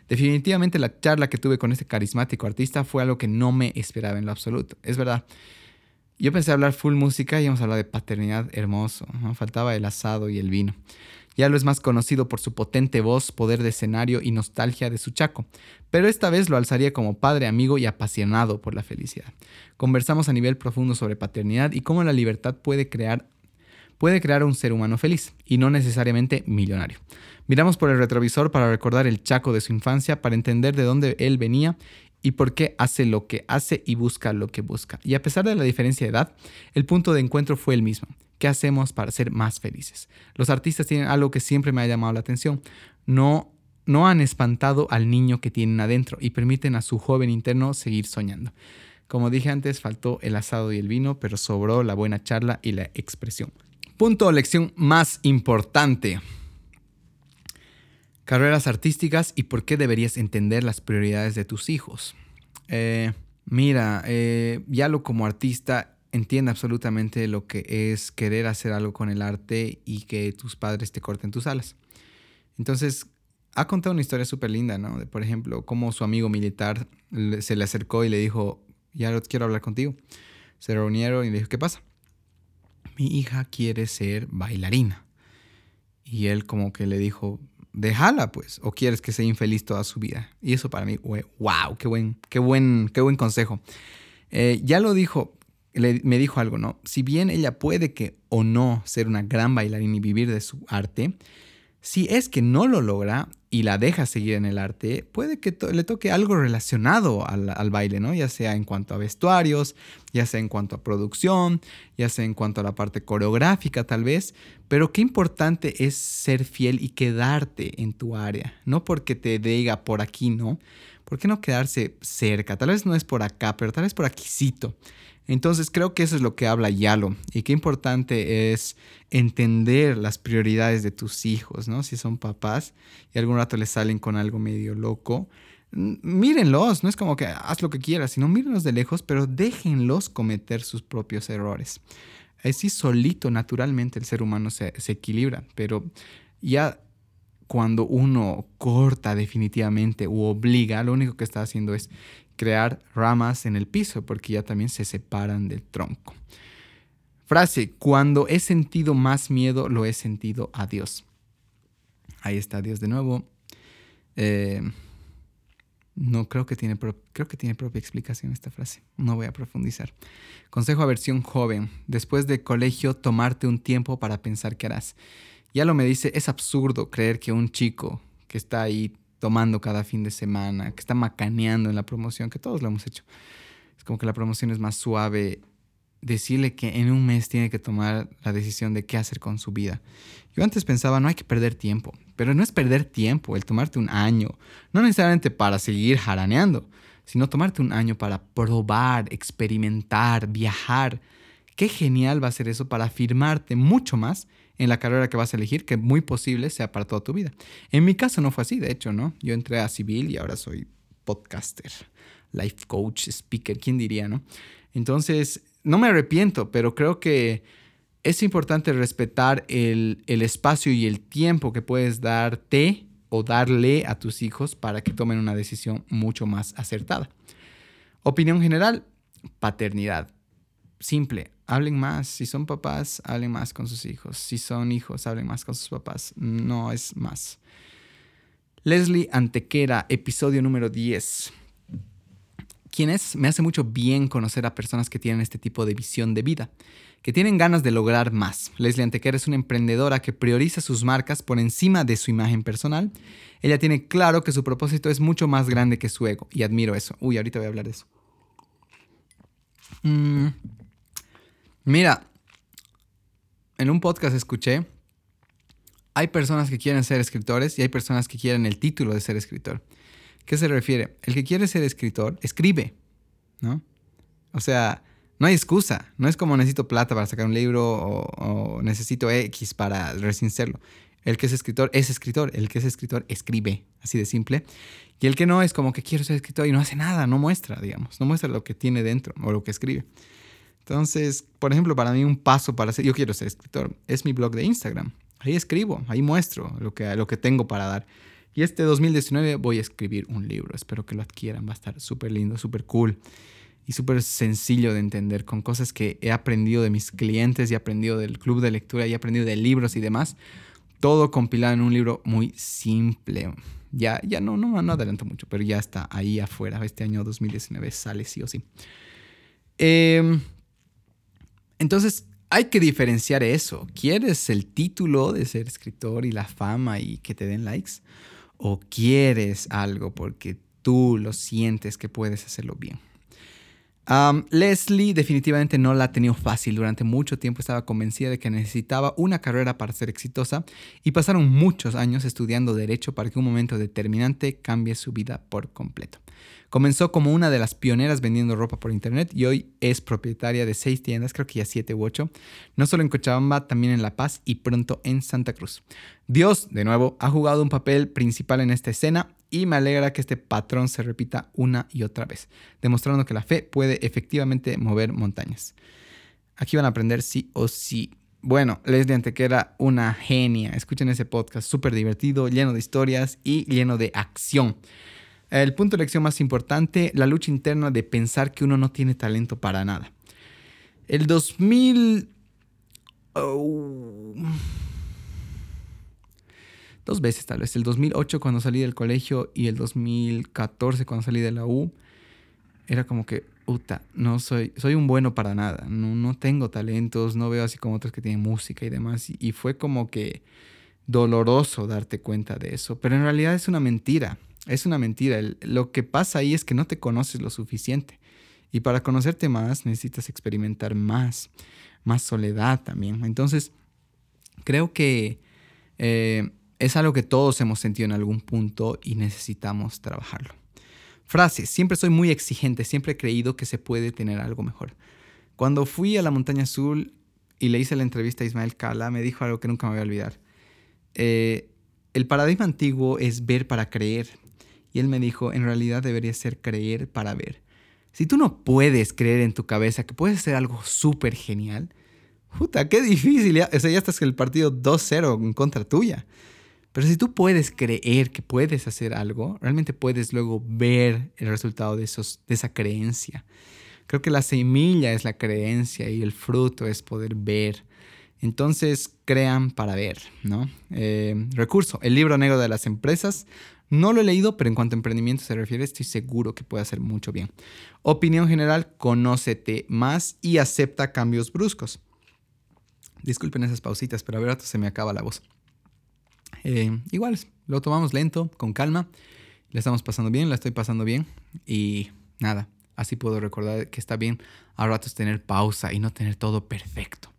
A: Definitivamente la charla que tuve con este carismático artista fue algo que no me esperaba en lo absoluto. Es verdad. Yo pensé hablar full música y íbamos a hablar de paternidad hermoso. Faltaba el asado y el vino. Ya lo es más conocido por su potente voz, poder de escenario y nostalgia de su chaco, pero esta vez lo alzaría como padre, amigo y apasionado por la felicidad. Conversamos a nivel profundo sobre paternidad y cómo la libertad puede crear puede crear un ser humano feliz y no necesariamente millonario. Miramos por el retrovisor para recordar el Chaco de su infancia, para entender de dónde él venía y por qué hace lo que hace y busca lo que busca. Y a pesar de la diferencia de edad, el punto de encuentro fue el mismo. ¿Qué hacemos para ser más felices? Los artistas tienen algo que siempre me ha llamado la atención. No, no han espantado al niño que tienen adentro y permiten a su joven interno seguir soñando. Como dije antes, faltó el asado y el vino, pero sobró la buena charla y la expresión. Punto o lección más importante. Carreras artísticas y por qué deberías entender las prioridades de tus hijos. Eh, mira, eh, ya lo como artista entiende absolutamente lo que es querer hacer algo con el arte y que tus padres te corten tus alas. Entonces, ha contado una historia súper linda, ¿no? De, por ejemplo, cómo su amigo militar se le acercó y le dijo, ya quiero hablar contigo. Se reunieron y le dijo, ¿qué pasa? mi hija quiere ser bailarina. Y él como que le dijo, déjala pues, o quieres que sea infeliz toda su vida. Y eso para mí, wow, qué buen, qué buen, qué buen consejo. Eh, ya lo dijo, me dijo algo, ¿no? Si bien ella puede que o no ser una gran bailarina y vivir de su arte, si es que no lo logra y la deja seguir en el arte, puede que le toque algo relacionado al, baile, ¿no? Ya sea en cuanto a vestuarios, ya sea en cuanto a producción, ya sea en cuanto a la parte coreográfica tal vez, pero qué importante es ser fiel y quedarte en tu área, no porque te diga por aquí, ¿no? ¿Por qué no quedarse cerca? Tal vez no es por acá, pero tal vez por aquícito. Entonces creo que eso es lo que habla Yalo y qué importante es entender las prioridades de tus hijos, ¿no? Si son papás y algún rato les salen con algo medio loco, mírenlos, no es como que haz lo que quieras, sino mírenlos de lejos, pero déjenlos cometer sus propios errores. Así solito, naturalmente, el ser humano se, se equilibra, pero ya cuando uno corta definitivamente o obliga, lo único que está haciendo es crear ramas en el piso porque ya también se separan del tronco. Frase, cuando he sentido más miedo, lo he sentido a Dios. Ahí está Dios de nuevo. Eh, no creo que, tiene creo que tiene propia explicación esta frase. No voy a profundizar. Consejo a versión joven. Después de colegio, tomarte un tiempo para pensar qué harás. Ya lo me dice, es absurdo creer que un chico que está ahí tomando cada fin de semana, que está macaneando en la promoción, que todos lo hemos hecho, es como que la promoción es más suave, decirle que en un mes tiene que tomar la decisión de qué hacer con su vida. Yo antes pensaba, no hay que perder tiempo, pero no es perder tiempo el tomarte un año, no necesariamente para seguir jaraneando, sino tomarte un año para probar, experimentar, viajar. Qué genial va a ser eso para afirmarte mucho más en la carrera que vas a elegir, que muy posible sea para toda tu vida. En mi caso no fue así, de hecho, ¿no? Yo entré a civil y ahora soy podcaster, life coach, speaker, ¿quién diría, no? Entonces, no me arrepiento, pero creo que es importante respetar el, espacio y el tiempo que puedes darte o darle a tus hijos para que tomen una decisión mucho más acertada. Opinión general, paternidad. Simple, hablen más. Si son papás, hablen más con sus hijos. Si son hijos, hablen más con sus papás. No es más. Leslie Antequera, episodio número 10. ¿Quién es? Me hace mucho bien conocer a personas que tienen este tipo de visión de vida que tienen ganas de lograr más. Leslie Antequera es una emprendedora que prioriza sus marcas por encima de su imagen personal. Ella tiene claro que su propósito es mucho más grande que su ego y admiro eso. Uy, ahorita voy a hablar de eso. Mm. Mira, en un podcast escuché, hay personas que quieren ser escritores y hay personas que quieren el título de ser escritor. ¿Qué se refiere? El que quiere ser escritor, escribe, ¿no? O sea, no hay excusa. No es como necesito plata para sacar un libro o, necesito X para recién serlo. El que es escritor es escritor. El que es escritor escribe. Así de simple. Y el que no es como que quiero ser escritor y no hace nada. No muestra, digamos. No muestra lo que tiene dentro o lo que escribe. Entonces, por ejemplo, para mí un paso para ser, yo quiero ser escritor, es mi blog de Instagram. Ahí escribo, ahí muestro lo que, lo que tengo para dar. Y este 2019 voy a escribir un libro. Espero que lo adquieran. Va a estar súper lindo, súper cool y súper sencillo de entender, con cosas que he aprendido de mis clientes y he aprendido del club de lectura y he aprendido de libros y demás. Todo compilado en un libro muy simple. Ya, ya no, no, no adelanto mucho, pero ya está ahí afuera. Este año 2019 sale sí o sí. Em, entonces, hay que diferenciar eso. ¿Quieres el título de ser escritor y la fama y que te den likes? ¿O quieres algo porque tú lo sientes que puedes hacerlo bien? Leslie definitivamente no la ha tenido fácil. Durante mucho tiempo estaba convencida de que necesitaba una carrera para ser exitosa y pasaron muchos años estudiando derecho para que un momento determinante cambie su vida por completo. Comenzó como una de las pioneras vendiendo ropa por internet y hoy es propietaria de seis tiendas, creo que ya siete u ocho, no solo en Cochabamba, también en La Paz y pronto en Santa Cruz. Dios, de nuevo, ha jugado un papel principal en esta escena y me alegra que este patrón se repita una y otra vez, demostrando que la fe puede efectivamente mover montañas. Aquí van a aprender sí o sí. Bueno, Leslie Antequera, una genia. Escuchen ese podcast, súper divertido, lleno de historias y lleno de acción. El punto de lección más importante, la lucha interna de pensar que uno no tiene talento para nada. El 2000 dos veces tal vez, el 2008 cuando salí del colegio y el 2014 cuando salí de la U, era como que, puta, no soy, soy un bueno para nada, no, no tengo talentos, no veo así como otros que tienen música y demás, y, fue como que doloroso darte cuenta de eso, pero en realidad es una mentira, es una mentira, lo que pasa ahí es que no te conoces lo suficiente, y para conocerte más necesitas experimentar más, más soledad también, entonces creo que... Eh, es algo que todos hemos sentido en algún punto y necesitamos trabajarlo. Frases. Siempre soy muy exigente, siempre he creído que se puede tener algo mejor. Cuando fui a la Montaña Azul y le hice la entrevista a Ismael Cala, me dijo algo que nunca me voy a olvidar. Eh, el paradigma antiguo es ver para creer. Y él me dijo, en realidad debería ser creer para ver. Si tú no puedes creer en tu cabeza que puedes hacer algo súper genial, puta, qué difícil. Ya, o ya estás en el partido 2-0 en contra tuya. Pero si tú puedes creer que puedes hacer algo, realmente puedes luego ver el resultado de, esos, de esa creencia. Creo que la semilla es la creencia y el fruto es poder ver Entonces, crean para ver, ¿no? Eh, recurso, el libro negro de las empresas. No lo he leído, pero en cuanto a emprendimiento se refiere, estoy seguro que puede hacer mucho bien. Opinión general, conócete más y acepta cambios bruscos. Disculpen esas pausitas, pero a ver, se me acaba la voz. Eh, igual, lo tomamos lento, con calma. Le estamos pasando bien, la estoy pasando bien. Y nada, así puedo recordar que está bien a ratos tener pausa y no tener todo perfecto.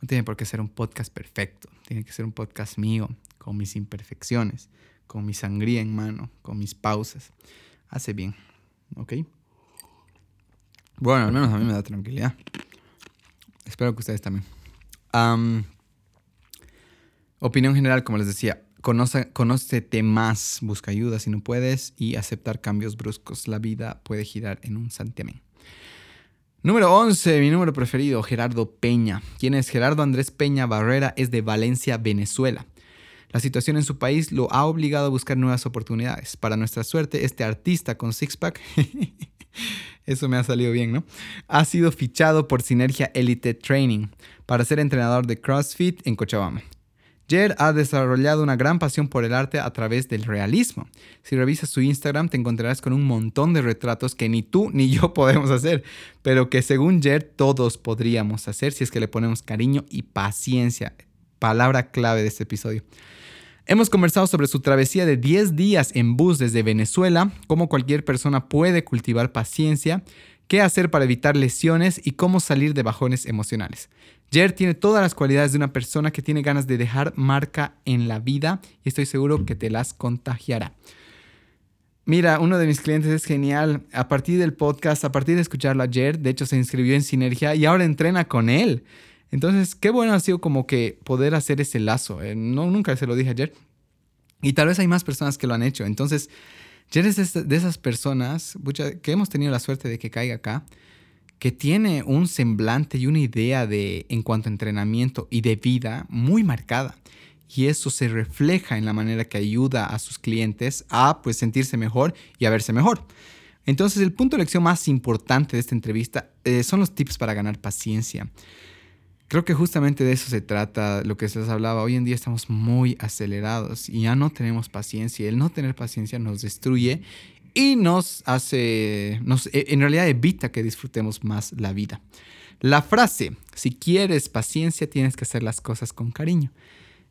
A: No tiene por qué ser un podcast perfecto. Tiene que ser un podcast mío, con mis imperfecciones, con mi sangría en mano, con mis pausas. Hace bien. ¿Ok? Bueno, al menos a mí me da tranquilidad. Espero que ustedes también. opinión general, como les decía, conoce, más, busca ayuda si no puedes y aceptar cambios bruscos. La vida puede girar en un santiamén. Número 11, mi número preferido, Gerardo Peña. ¿Quién es Gerardo Andrés Peña Barrera? Es de Valencia, Venezuela. La situación en su país lo ha obligado a buscar nuevas oportunidades. Para nuestra suerte, este artista con six-pack, eso me ha salido bien, ¿no? Ha sido fichado por Sinergia Elite Training para ser entrenador de CrossFit en Cochabamba. Jer ha desarrollado una gran pasión por el arte a través del realismo. Si revisas su Instagram te encontrarás con un montón de retratos que ni tú ni yo podemos hacer, pero que según Jer todos podríamos hacer si es que le ponemos cariño y paciencia. Palabra clave de este episodio. Hemos conversado sobre su travesía de 10 días en bus desde Venezuela, cómo cualquier persona puede cultivar paciencia, qué hacer para evitar lesiones y cómo salir de bajones emocionales. Jer tiene todas las cualidades de una persona que tiene ganas de dejar marca en la vida y estoy seguro que te las contagiará. Mira, uno de mis clientes es genial. A partir del podcast, a partir de escucharlo ayer, de hecho se inscribió en Sinergia y ahora entrena con él. Entonces, qué bueno ha sido como que poder hacer ese lazo. Eh, no, nunca se lo dije ayer. Y tal vez hay más personas que lo han hecho. Entonces, Jer es de esas personas que hemos tenido la suerte de que caiga acá que tiene un semblante y una idea de en cuanto a entrenamiento y de vida muy marcada. Y eso se refleja en la manera que ayuda a sus clientes a pues sentirse mejor y a verse mejor. Entonces el punto de lección más importante de esta entrevista eh, son los tips para ganar paciencia. Creo que justamente de eso se trata lo que se les hablaba. Hoy en día estamos muy acelerados y ya no tenemos paciencia. El no tener paciencia nos destruye y nos hace, nos, e, en realidad evita que disfrutemos más la vida. La frase, si quieres paciencia, tienes que hacer las cosas con cariño.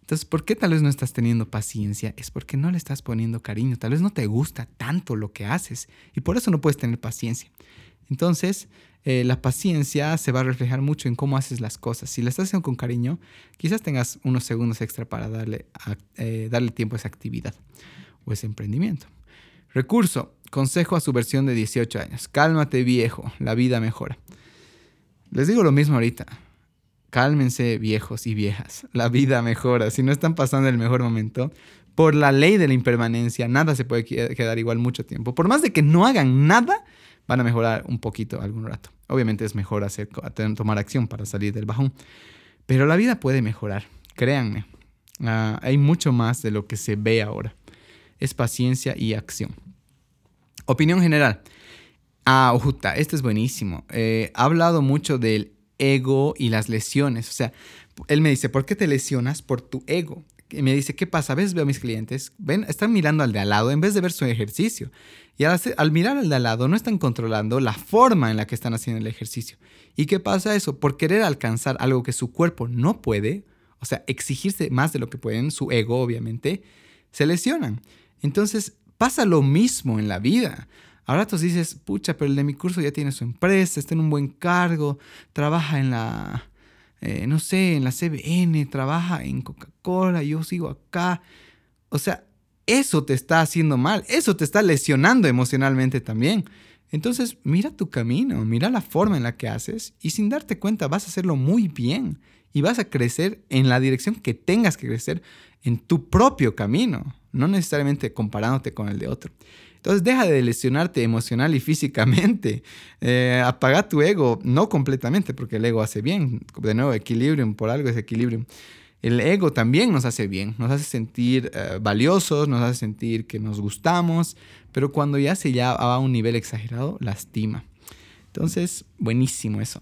A: Entonces, ¿por qué tal vez no estás teniendo paciencia? Es porque no le estás poniendo cariño, tal vez no te gusta tanto lo que haces y por eso no puedes tener paciencia. Entonces, eh, la paciencia se va a reflejar mucho en cómo haces las cosas. Si la estás haciendo con cariño, quizás tengas unos segundos extra para darle, eh, darle tiempo a esa actividad o ese emprendimiento. Recurso, consejo a su versión de 18 años. Cálmate viejo, la vida mejora. Les digo lo mismo ahorita. Cálmense viejos y viejas, la vida mejora. Si no están pasando el mejor momento, por la ley de la impermanencia, nada se puede quedar igual mucho tiempo. Por más de que no hagan nada, van a mejorar un poquito algún rato. Obviamente es mejor hacer, tomar acción para salir del bajón. Pero la vida puede mejorar, créanme. Ah, hay mucho más de lo que se ve ahora es paciencia y acción. Opinión general. Ah, Ojuta, este es buenísimo. Eh, ha hablado mucho del ego y las lesiones. O sea, él me dice, ¿por qué te lesionas? Por tu ego. Y me dice, ¿qué pasa? A veces veo a mis clientes, ven, están mirando al de al lado en vez de ver su ejercicio. Y al, al, mirar al de al lado no están controlando la forma en la que están haciendo el ejercicio. ¿Y qué pasa eso? Por querer alcanzar algo que su cuerpo no puede, o sea, exigirse más de lo que pueden, su ego obviamente, se lesionan. Entonces pasa lo mismo en la vida. Ahora tú dices, pucha, pero el de mi curso ya tiene su empresa, está en un buen cargo, trabaja en la, eh, no sé, en la CBN, trabaja en Coca-Cola, yo sigo acá. O sea, eso te está haciendo mal, eso te está lesionando emocionalmente también. Entonces, mira tu camino, mira la forma en la que haces y sin darte cuenta vas a hacerlo muy bien y vas a crecer en la dirección que tengas que crecer en tu propio camino no necesariamente comparándote con el de otro. Entonces deja de lesionarte emocional y físicamente. Eh, apaga tu ego, no completamente, porque el ego hace bien. De nuevo, equilibrio, por algo es equilibrio. El ego también nos hace bien, nos hace sentir eh, valiosos, nos hace sentir que nos gustamos, pero cuando ya se ya a un nivel exagerado, lastima. Entonces, buenísimo eso.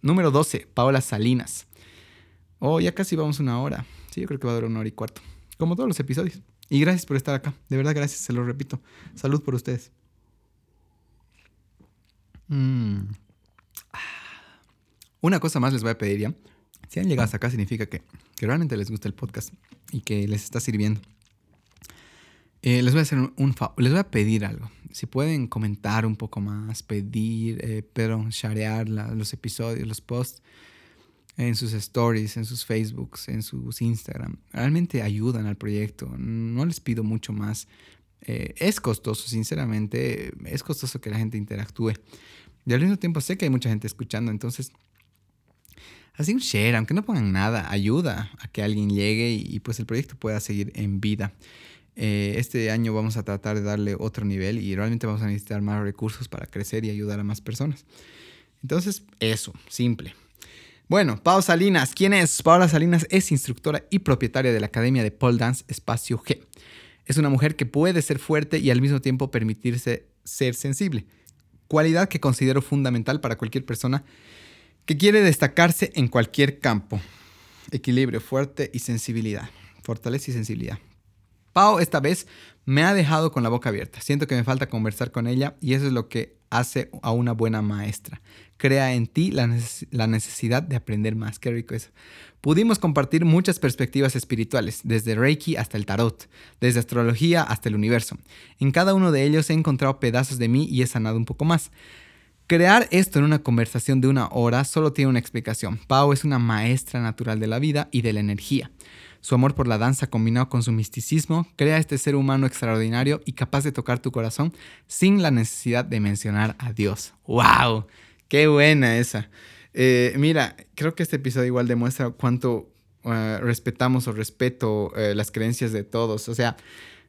A: Número 12, Paola Salinas. Oh, ya casi vamos una hora. Sí, yo creo que va a durar una hora y cuarto. Como todos los episodios. Y gracias por estar acá. De verdad, gracias, se lo repito. Salud por ustedes. Mm. Una cosa más les voy a pedir ya. Si han llegado hasta acá significa que, que realmente les gusta el podcast y que les está sirviendo. Eh, les voy a hacer un, les voy a pedir algo. Si pueden comentar un poco más, pedir, eh, pero sharear los episodios, los posts en sus stories, en sus Facebooks, en sus Instagram. Realmente ayudan al proyecto. No les pido mucho más. Eh, es costoso, sinceramente. Es costoso que la gente interactúe. Y al mismo tiempo sé que hay mucha gente escuchando. Entonces, así un share, aunque no pongan nada, ayuda a que alguien llegue y, pues el proyecto pueda seguir en vida. Eh, este año vamos a tratar de darle otro nivel y realmente vamos a necesitar más recursos para crecer y ayudar a más personas. Entonces, eso, simple. Bueno, Paula Salinas, ¿quién es? Paula Salinas es instructora y propietaria de la Academia de Pole Dance Espacio G. Es una mujer que puede ser fuerte y al mismo tiempo permitirse ser sensible, cualidad que considero fundamental para cualquier persona que quiere destacarse en cualquier campo. Equilibrio, fuerte y sensibilidad. Fortaleza y sensibilidad. Pau esta vez me ha dejado con la boca abierta. Siento que me falta conversar con ella y eso es lo que hace a una buena maestra. Crea en ti la, necesidad de aprender más. Qué rico eso. Pudimos compartir muchas perspectivas espirituales, desde Reiki hasta el tarot, desde astrología hasta el universo. En cada uno de ellos he encontrado pedazos de mí y he sanado un poco más. Crear esto en una conversación de una hora solo tiene una explicación. Pau es una maestra natural de la vida y de la energía. Su amor por la danza combinado con su misticismo crea este ser humano extraordinario y capaz de tocar tu corazón sin la necesidad de mencionar a Dios. ¡Wow! ¡Qué buena esa! Eh, mira, creo que este episodio igual demuestra cuánto eh, respetamos o respeto eh, las creencias de todos. O sea,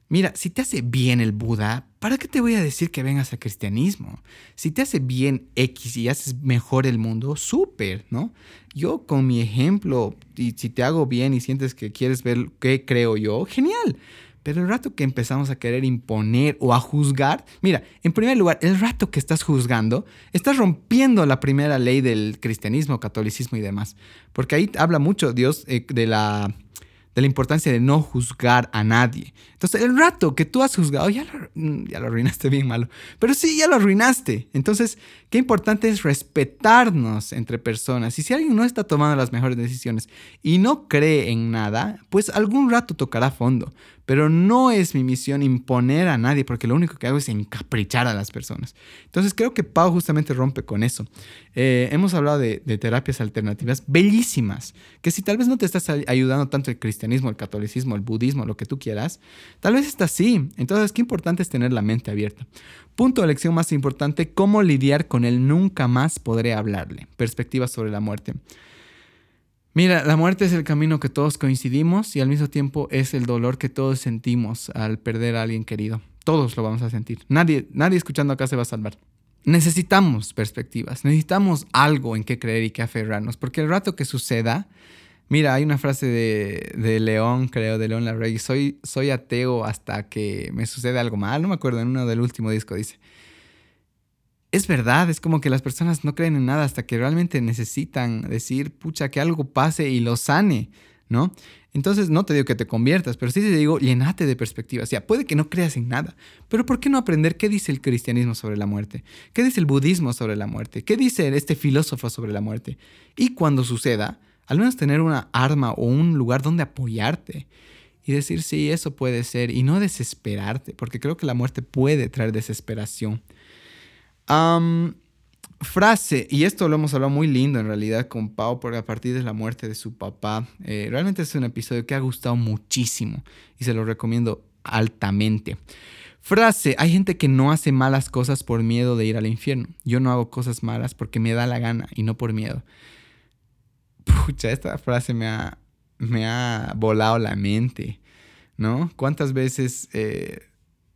A: Mira, si te hace bien el Buda, ¿para qué te voy a decir que vengas al cristianismo? Si te hace bien X y haces mejor el mundo, súper, ¿no? Yo con mi ejemplo, y si te hago bien y sientes que quieres ver qué creo yo, genial. Pero el rato que empezamos a querer imponer o a juzgar, mira, en primer lugar, el rato que estás juzgando, estás rompiendo la primera ley del cristianismo, catolicismo y demás. Porque ahí habla mucho Dios eh, de la de la importancia de no juzgar a nadie. Entonces, el rato que tú has juzgado, ya lo, mm, ya lo arruinaste bien malo, pero sí, ya lo arruinaste. Entonces, qué importante es respetarnos entre personas. Y si alguien no está tomando las mejores decisiones y no cree en nada, pues algún rato tocará fondo. Pero no es mi misión imponer a nadie, porque lo único que hago es encaprichar a las personas. Entonces creo que Pau justamente rompe con eso. Eh, hemos hablado de, terapias alternativas bellísimas, que si tal vez no te estás ayudando tanto el cristianismo, el catolicismo, el budismo, lo que tú quieras, tal vez está así. Entonces, qué importante es tener la mente abierta. Punto de lección más importante, cómo lidiar con el nunca más podré hablarle. Perspectiva sobre la muerte. Mira, la muerte es el camino que todos coincidimos y al mismo tiempo es el dolor que todos sentimos al perder a alguien querido. Todos lo vamos a sentir. Nadie, nadie escuchando acá se va a salvar. Necesitamos perspectivas, necesitamos algo en qué creer y qué aferrarnos, porque el rato que suceda, mira, hay una frase de, de León, creo, de León Larregui, soy, soy ateo hasta que me sucede algo mal, no me acuerdo, en uno del último disco dice, es verdad, es como que las personas no creen en nada hasta que realmente necesitan decir, pucha, que algo pase y lo sane, ¿no? Entonces, no te digo que te conviertas, pero sí te digo, llenate de perspectivas. O sea, puede que no creas en nada, pero ¿por qué no aprender qué dice el cristianismo sobre la muerte? ¿Qué dice el budismo sobre la muerte? ¿Qué dice este filósofo sobre la muerte? Y cuando suceda, al menos tener una arma o un lugar donde apoyarte y decir, sí, eso puede ser, y no desesperarte, porque creo que la muerte puede traer desesperación frase, y esto lo hemos hablado muy lindo en realidad con Pau, porque a partir de la muerte de su papá, eh, realmente es un episodio que ha gustado muchísimo y se lo recomiendo altamente. Frase, hay gente que no hace malas cosas por miedo de ir al infierno. Yo no hago cosas malas porque me da la gana y no por miedo. Pucha, esta frase me ha, me ha volado la mente, ¿no? ¿Cuántas veces eh,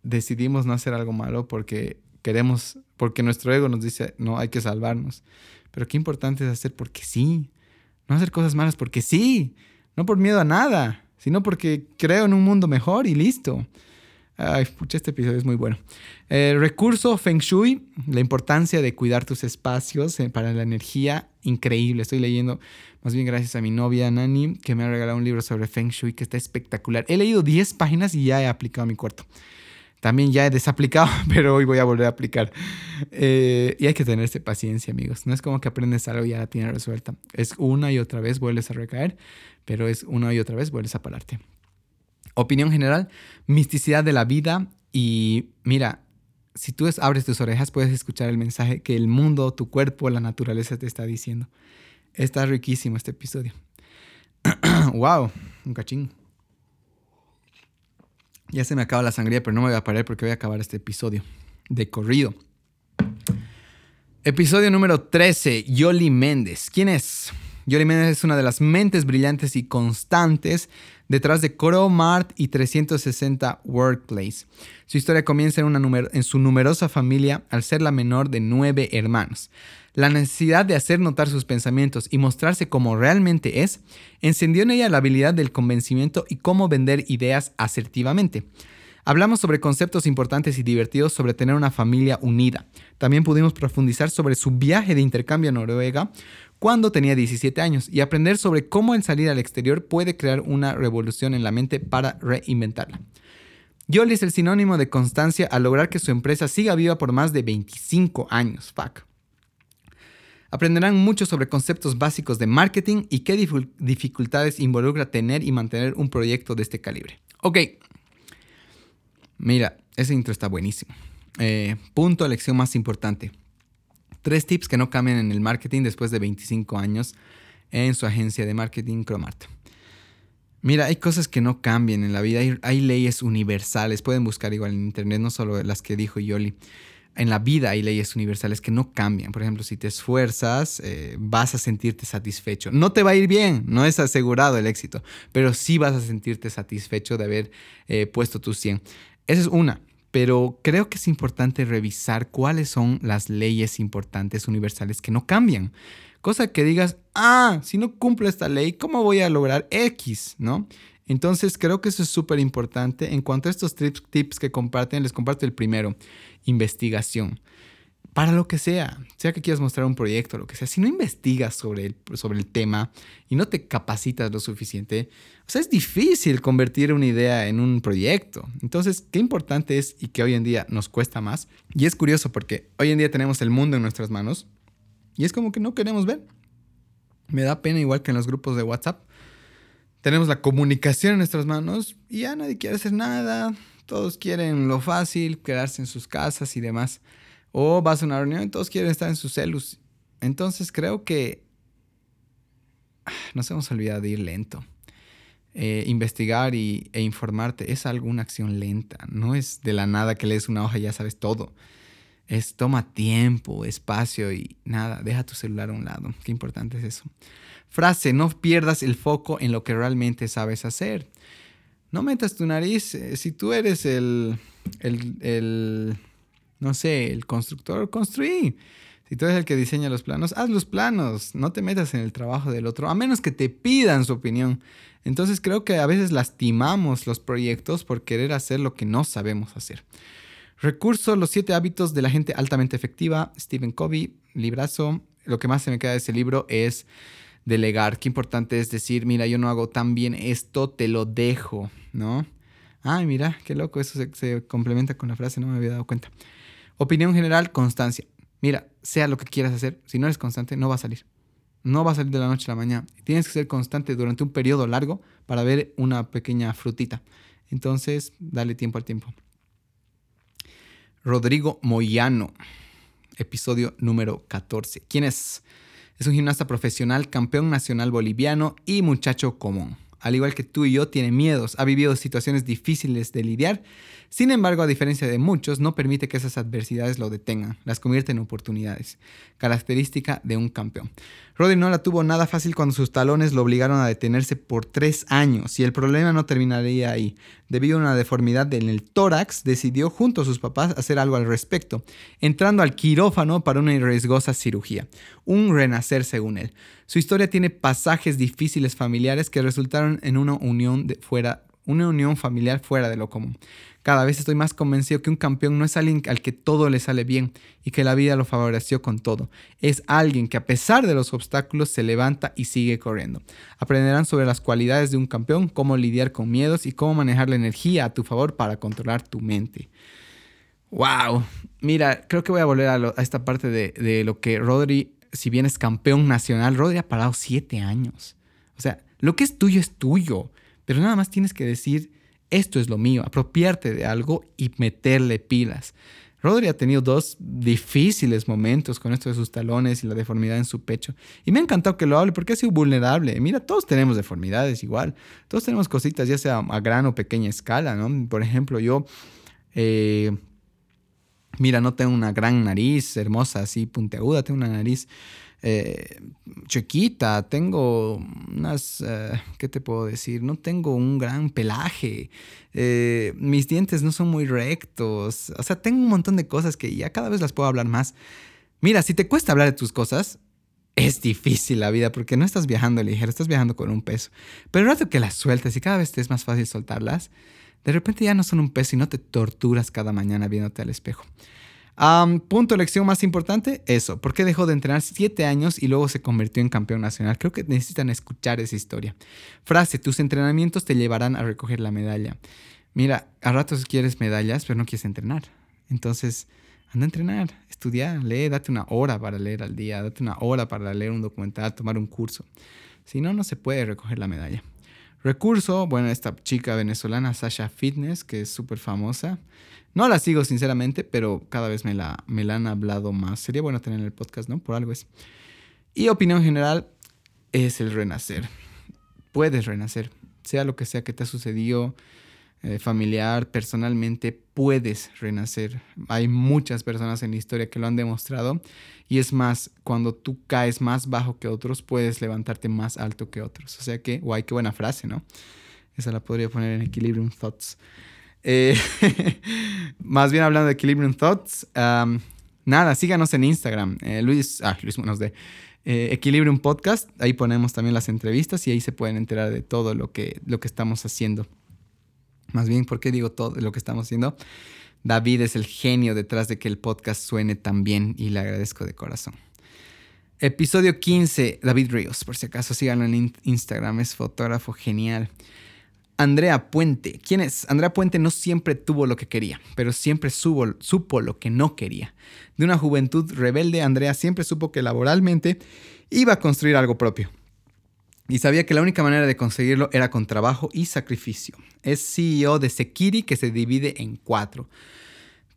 A: decidimos no hacer algo malo porque queremos, porque nuestro ego nos dice, no, hay que salvarnos. Pero qué importante es hacer porque sí. No hacer cosas malas porque sí. No por miedo a nada, sino porque creo en un mundo mejor y listo. Ay, pucha, este episodio es muy bueno. Eh, recurso Feng Shui, la importancia de cuidar tus espacios eh, para la energía, increíble. Estoy leyendo, más bien gracias a mi novia Nani, que me ha regalado un libro sobre Feng Shui que está espectacular. He leído 10 páginas y ya he aplicado a mi cuarto. También ya he desaplicado, pero hoy voy a volver a aplicar. Eh, y hay que tenerse paciencia, amigos. No es como que aprendes algo y ya la tienes resuelta. Es una y otra vez vuelves a recaer, pero es una y otra vez vuelves a pararte. Opinión general, misticidad de la vida y mira, si tú abres tus orejas puedes escuchar el mensaje que el mundo, tu cuerpo, la naturaleza te está diciendo. Está riquísimo este episodio. wow, un cachín. Ya se me acaba la sangría, pero no me voy a parar porque voy a acabar este episodio de corrido. Episodio número 13, Yoli Méndez. ¿Quién es? Yoli Méndez es una de las mentes brillantes y constantes detrás de Mart y 360 Workplace. Su historia comienza en, una en su numerosa familia al ser la menor de nueve hermanos. La necesidad de hacer notar sus pensamientos y mostrarse como realmente es encendió en ella la habilidad del convencimiento y cómo vender ideas asertivamente. Hablamos sobre conceptos importantes y divertidos sobre tener una familia unida. También pudimos profundizar sobre su viaje de intercambio a Noruega cuando tenía 17 años y aprender sobre cómo el salir al exterior puede crear una revolución en la mente para reinventarla. Yoli es el sinónimo de constancia al lograr que su empresa siga viva por más de 25 años. Fuck. Aprenderán mucho sobre conceptos básicos de marketing y qué dificultades involucra tener y mantener un proyecto de este calibre. Ok, mira, ese intro está buenísimo. Eh, punto, lección más importante. Tres tips que no cambian en el marketing después de 25 años en su agencia de marketing Cromart. Mira, hay cosas que no cambian en la vida, hay, hay, leyes universales, pueden buscar igual en internet, no solo las que dijo Yoli en la vida hay leyes universales que no cambian. Por ejemplo, si te esfuerzas, eh, vas a sentirte satisfecho. No te va a ir bien, no es asegurado el éxito, pero sí vas a sentirte satisfecho de haber eh, puesto tus 100. Esa es una, pero creo que es importante revisar cuáles son las leyes importantes universales que no cambian. Cosa que digas, ah, si no cumplo esta ley, ¿cómo voy a lograr X? ¿No? Entonces creo que eso es súper importante. En cuanto a estos tips que comparten, les comparto el primero, investigación. Para lo que sea, sea que quieras mostrar un proyecto, lo que sea, si no investigas sobre el, sobre el tema y no te capacitas lo suficiente, o sea, es difícil convertir una idea en un proyecto. Entonces, qué importante es y que hoy en día nos cuesta más. Y es curioso porque hoy en día tenemos el mundo en nuestras manos y es como que no queremos ver. Me da pena igual que en los grupos de WhatsApp tenemos la comunicación en nuestras manos y ya nadie quiere hacer nada. Todos quieren lo fácil, quedarse en sus casas y demás. O vas a una reunión y todos quieren estar en sus celus. Entonces creo que ah, nos hemos olvidado de ir lento. Eh, investigar y, e informarte es alguna acción lenta. No es de la nada que lees una hoja y ya sabes todo. Es toma tiempo, espacio y nada, deja tu celular a un lado. Qué importante es eso. Frase, no pierdas el foco en lo que realmente sabes hacer. No metas tu nariz, eh, si tú eres el, el, no sé, el constructor, construí. Si tú eres el que diseña los planos, haz los planos, no te metas en el trabajo del otro, a menos que te pidan su opinión. Entonces creo que a veces lastimamos los proyectos por querer hacer lo que no sabemos hacer. Recurso, los siete hábitos de la gente altamente efectiva, Stephen Covey, librazo. Lo que más se me queda de ese libro es delegar. Qué importante es decir, mira, yo no hago tan bien esto, te lo dejo, ¿no? Ay, mira, qué loco, eso se, complementa con la frase, no me había dado cuenta. Opinión general, constancia. Mira, sea lo que quieras hacer, si no eres constante, no va a salir. No va a salir de la noche a la mañana. Tienes que ser constante durante un periodo largo para ver una pequeña frutita. Entonces, dale tiempo al tiempo. Rodrigo Moyano, episodio número 14. ¿Quién es? Es un gimnasta profesional, campeón nacional boliviano y muchacho común. Al igual que tú y yo, tiene miedos, ha vivido situaciones difíciles de lidiar sin embargo, a diferencia de muchos, no permite que esas adversidades lo detengan, las convierte en oportunidades, característica de un campeón. Rodri no la tuvo nada fácil cuando sus talones lo obligaron a detenerse por tres años y el problema no terminaría ahí. Debido a una deformidad en el tórax, decidió junto a sus papás hacer algo al respecto, entrando al quirófano para una riesgosa cirugía, un renacer según él. Su historia tiene pasajes difíciles familiares que resultaron en una unión de fuera una unión familiar fuera de lo común. Cada vez estoy más convencido que un campeón no es alguien al que todo le sale bien y que la vida lo favoreció con todo. Es alguien que a pesar de los obstáculos se levanta y sigue corriendo. Aprenderán sobre las cualidades de un campeón, cómo lidiar con miedos y cómo manejar la energía a tu favor para controlar tu mente. ¡Wow! Mira, creo que voy a volver a, esta parte de, de lo que Rodri, si bien es campeón nacional, Rodri ha parado siete años. O sea, lo que es tuyo es tuyo, pero nada más tienes que decir esto es lo mío, apropiarte de algo y meterle pilas. Rodri ha tenido dos difíciles momentos con esto de sus talones y la deformidad en su pecho. Y me ha encantado que lo hable porque ha sido vulnerable. Mira, todos tenemos deformidades igual. Todos tenemos cositas, ya sea a gran o pequeña escala, ¿no? Por ejemplo, yo, eh, mira, no tengo una gran nariz hermosa, así puntiaguda, tengo una nariz eh, chiquita, tengo unas, eh, ¿qué te puedo decir? No tengo un gran pelaje, eh, mis dientes no son muy rectos, o sea, tengo un montón de cosas que ya cada vez las puedo hablar más. Mira, si te cuesta hablar de tus cosas, es difícil la vida porque no estás viajando ligero, estás viajando con un peso. Pero el rato que las sueltas y cada vez te es más fácil soltarlas, de repente ya no son un peso y no te torturas cada mañana viéndote al espejo. Um, punto lección más importante, eso. ¿Por qué dejó de entrenar siete años y luego se convirtió en campeón nacional? Creo que necesitan escuchar esa historia. Frase, tus entrenamientos te llevarán a recoger la medalla. Mira, a ratos quieres medallas, pero no quieres entrenar. Entonces, anda a entrenar, estudiar, lee, date una hora para leer al día, date una hora para leer un documental, tomar un curso. Si no, no se puede recoger la medalla. Recurso, bueno, esta chica venezolana, Sasha Fitness, que es súper famosa. No la sigo sinceramente, pero cada vez me la, me la han hablado más. Sería bueno tener el podcast, ¿no? Por algo es. Y opinión general es el renacer. Puedes renacer, sea lo que sea que te ha sucedido, eh, familiar, personalmente, puedes renacer. Hay muchas personas en la historia que lo han demostrado. Y es más, cuando tú caes más bajo que otros, puedes levantarte más alto que otros. O sea que, guay, qué buena frase, ¿no? Esa la podría poner en Equilibrium Thoughts. Eh, más bien hablando de Equilibrium Thoughts, nada, síganos en Instagram. Eh, Luis, ah, Luis eh, Equilibrium Podcast. Ahí ponemos también las entrevistas y ahí se pueden enterar de todo lo que, lo que estamos haciendo. Más bien, ¿por qué digo todo lo que estamos haciendo? David es el genio detrás de que el podcast suene tan bien y le agradezco de corazón. Episodio 15, David Ríos, por si acaso síganlo en Instagram, es fotógrafo genial. Andrea Puente. ¿Quién es? Andrea Puente no siempre tuvo lo que quería, pero siempre supo lo que no quería. De una juventud rebelde, Andrea siempre supo que laboralmente iba a construir algo propio. Y sabía que la única manera de conseguirlo era con trabajo y sacrificio. Es CEO de Sekiri que se divide en cuatro.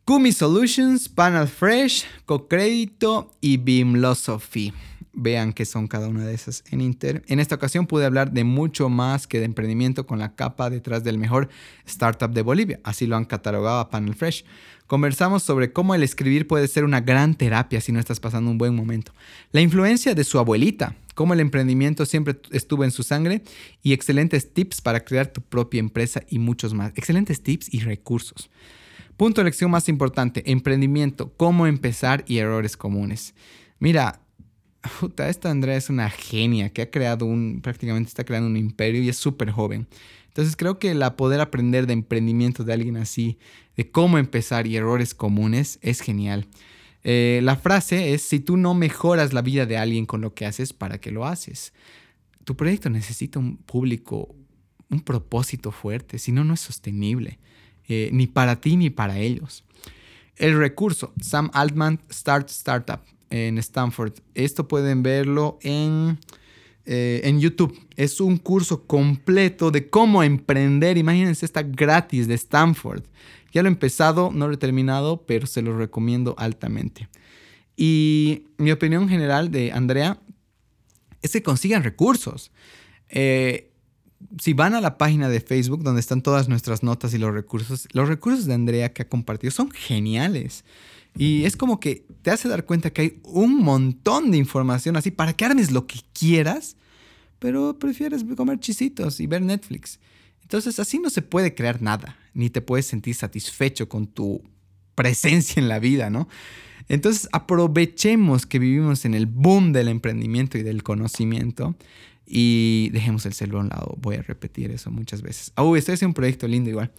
A: Kumi Solutions, Panel Fresh, Cocrédito y Beamlosophy vean qué son cada una de esas en Inter. En esta ocasión pude hablar de mucho más que de emprendimiento con la capa detrás del mejor startup de Bolivia, así lo han catalogado a Panel Fresh. Conversamos sobre cómo el escribir puede ser una gran terapia si no estás pasando un buen momento. La influencia de su abuelita, cómo el emprendimiento siempre estuvo en su sangre y excelentes tips para crear tu propia empresa y muchos más. Excelentes tips y recursos. Punto de lección más importante, emprendimiento, cómo empezar y errores comunes. Mira, esta Andrea es una genia que ha creado un, prácticamente está creando un imperio y es súper joven. Entonces creo que la poder aprender de emprendimiento de alguien así, de cómo empezar y errores comunes, es genial. Eh, la frase es, si tú no mejoras la vida de alguien con lo que haces, ¿para qué lo haces? Tu proyecto necesita un público, un propósito fuerte, si no, no es sostenible, eh, ni para ti ni para ellos. El recurso, Sam Altman Start Startup en Stanford. Esto pueden verlo en, eh, en YouTube. Es un curso completo de cómo emprender. Imagínense, está gratis de Stanford. Ya lo he empezado, no lo he terminado, pero se lo recomiendo altamente. Y mi opinión general de Andrea es que consigan recursos. Eh, si van a la página de Facebook donde están todas nuestras notas y los recursos, los recursos de Andrea que ha compartido son geniales. Y es como que te hace dar cuenta que hay un montón de información así para que armes lo que quieras, pero prefieres comer chisitos y ver Netflix. Entonces así no se puede crear nada, ni te puedes sentir satisfecho con tu presencia en la vida, ¿no? Entonces aprovechemos que vivimos en el boom del emprendimiento y del conocimiento Y dejemos el celular a un lado. Voy a repetir eso muchas veces. Oh, estoy haciendo un proyecto lindo igual.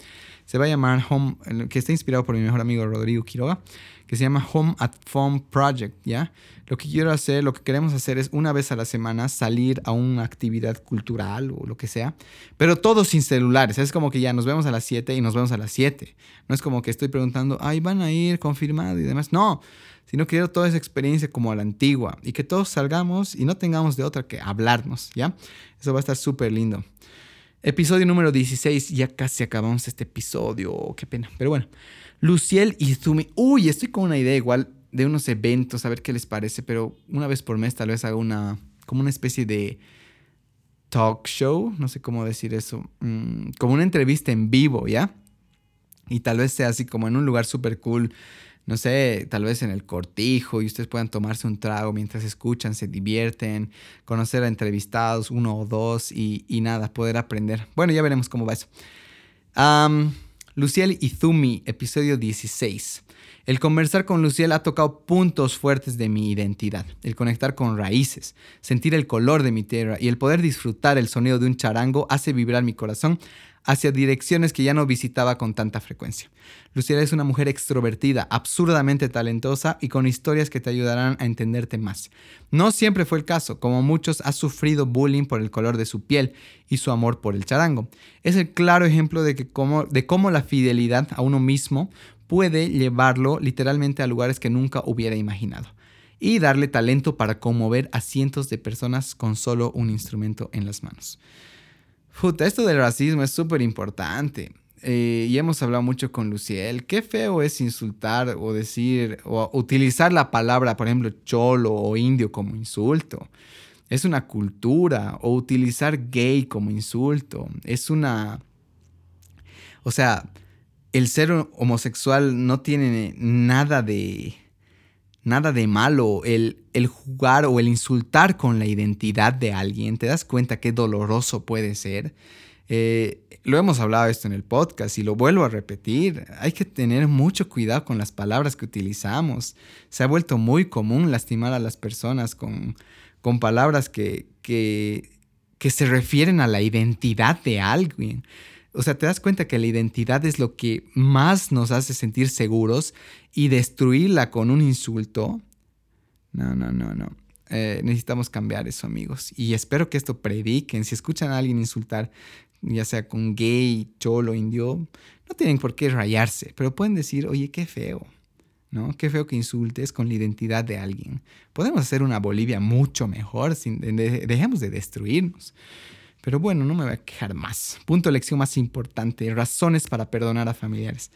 A: Se va a llamar Home, que está inspirado por mi mejor amigo Rodrigo Quiroga, que se llama Home at Phone Project, ¿ya? Lo que quiero hacer, lo que queremos hacer es una vez a la semana salir a una actividad cultural o lo que sea, pero todo sin celulares. Es como que ya nos vemos a las 7 y nos vemos a las 7. No es como que estoy preguntando, ay, van a ir confirmado y demás. No, sino quiero toda esa experiencia como a la antigua y que todos salgamos y no tengamos de otra que hablarnos, ¿ya? Eso va a estar súper lindo. Episodio número 16, ya casi acabamos este episodio, qué pena, pero bueno. Luciel y Zumi, uy, estoy con una idea igual de unos eventos, a ver qué les parece, pero una vez por mes tal vez haga una, como una especie de talk show, no sé cómo decir eso, mm, como una entrevista en vivo, ¿ya? Y tal vez sea así como en un lugar súper cool no sé, tal vez en el cortijo y ustedes puedan tomarse un trago mientras escuchan, se divierten, conocer a entrevistados, uno o dos y, nada, poder aprender. Bueno, ya veremos cómo va eso. Luciel y Zumi, episodio 16. El conversar con Luciel ha tocado puntos fuertes de mi identidad, el conectar con raíces, sentir el color de mi tierra y el poder disfrutar el sonido de un charango hace vibrar mi corazón hacia direcciones que ya no visitaba con tanta frecuencia. Luciela es una mujer extrovertida, absurdamente talentosa y con historias que te ayudarán a entenderte más. No siempre fue el caso, como muchos ha sufrido bullying por el color de su piel y su amor por el charango. Es el claro ejemplo de, que de cómo la fidelidad a uno mismo puede llevarlo literalmente a lugares que nunca hubiera imaginado y darle talento para conmover a cientos de personas con solo un instrumento en las manos. Puta, esto del racismo es súper importante. Eh, y hemos hablado mucho con Luciel. Qué feo es insultar o decir o utilizar la palabra, por ejemplo, cholo o indio como insulto. Es una cultura. O utilizar gay como insulto. Es una. O sea, el ser homosexual no tiene nada de nada de malo el, el jugar o el insultar con la identidad de alguien. ¿Te das cuenta qué doloroso puede ser? Eh, lo hemos hablado esto en el podcast y lo vuelvo a repetir. Hay que tener mucho cuidado con las palabras que utilizamos. Se ha vuelto muy común lastimar a las personas con, con palabras que, que, que se refieren a la identidad de alguien. O sea, te das cuenta que la identidad es lo que más nos hace sentir seguros y destruirla con un insulto. No, no, no, no. Eh, necesitamos cambiar eso, amigos. Y espero que esto prediquen. Si escuchan a alguien insultar, ya sea con gay, cholo, indio, no tienen por qué rayarse, pero pueden decir, oye, qué feo. ¿no? Qué feo que insultes con la identidad de alguien. Podemos hacer una Bolivia mucho mejor, sin, dejemos de destruirnos. Pero bueno, no me voy a quejar más. Punto de lección más importante, razones para perdonar a familiares.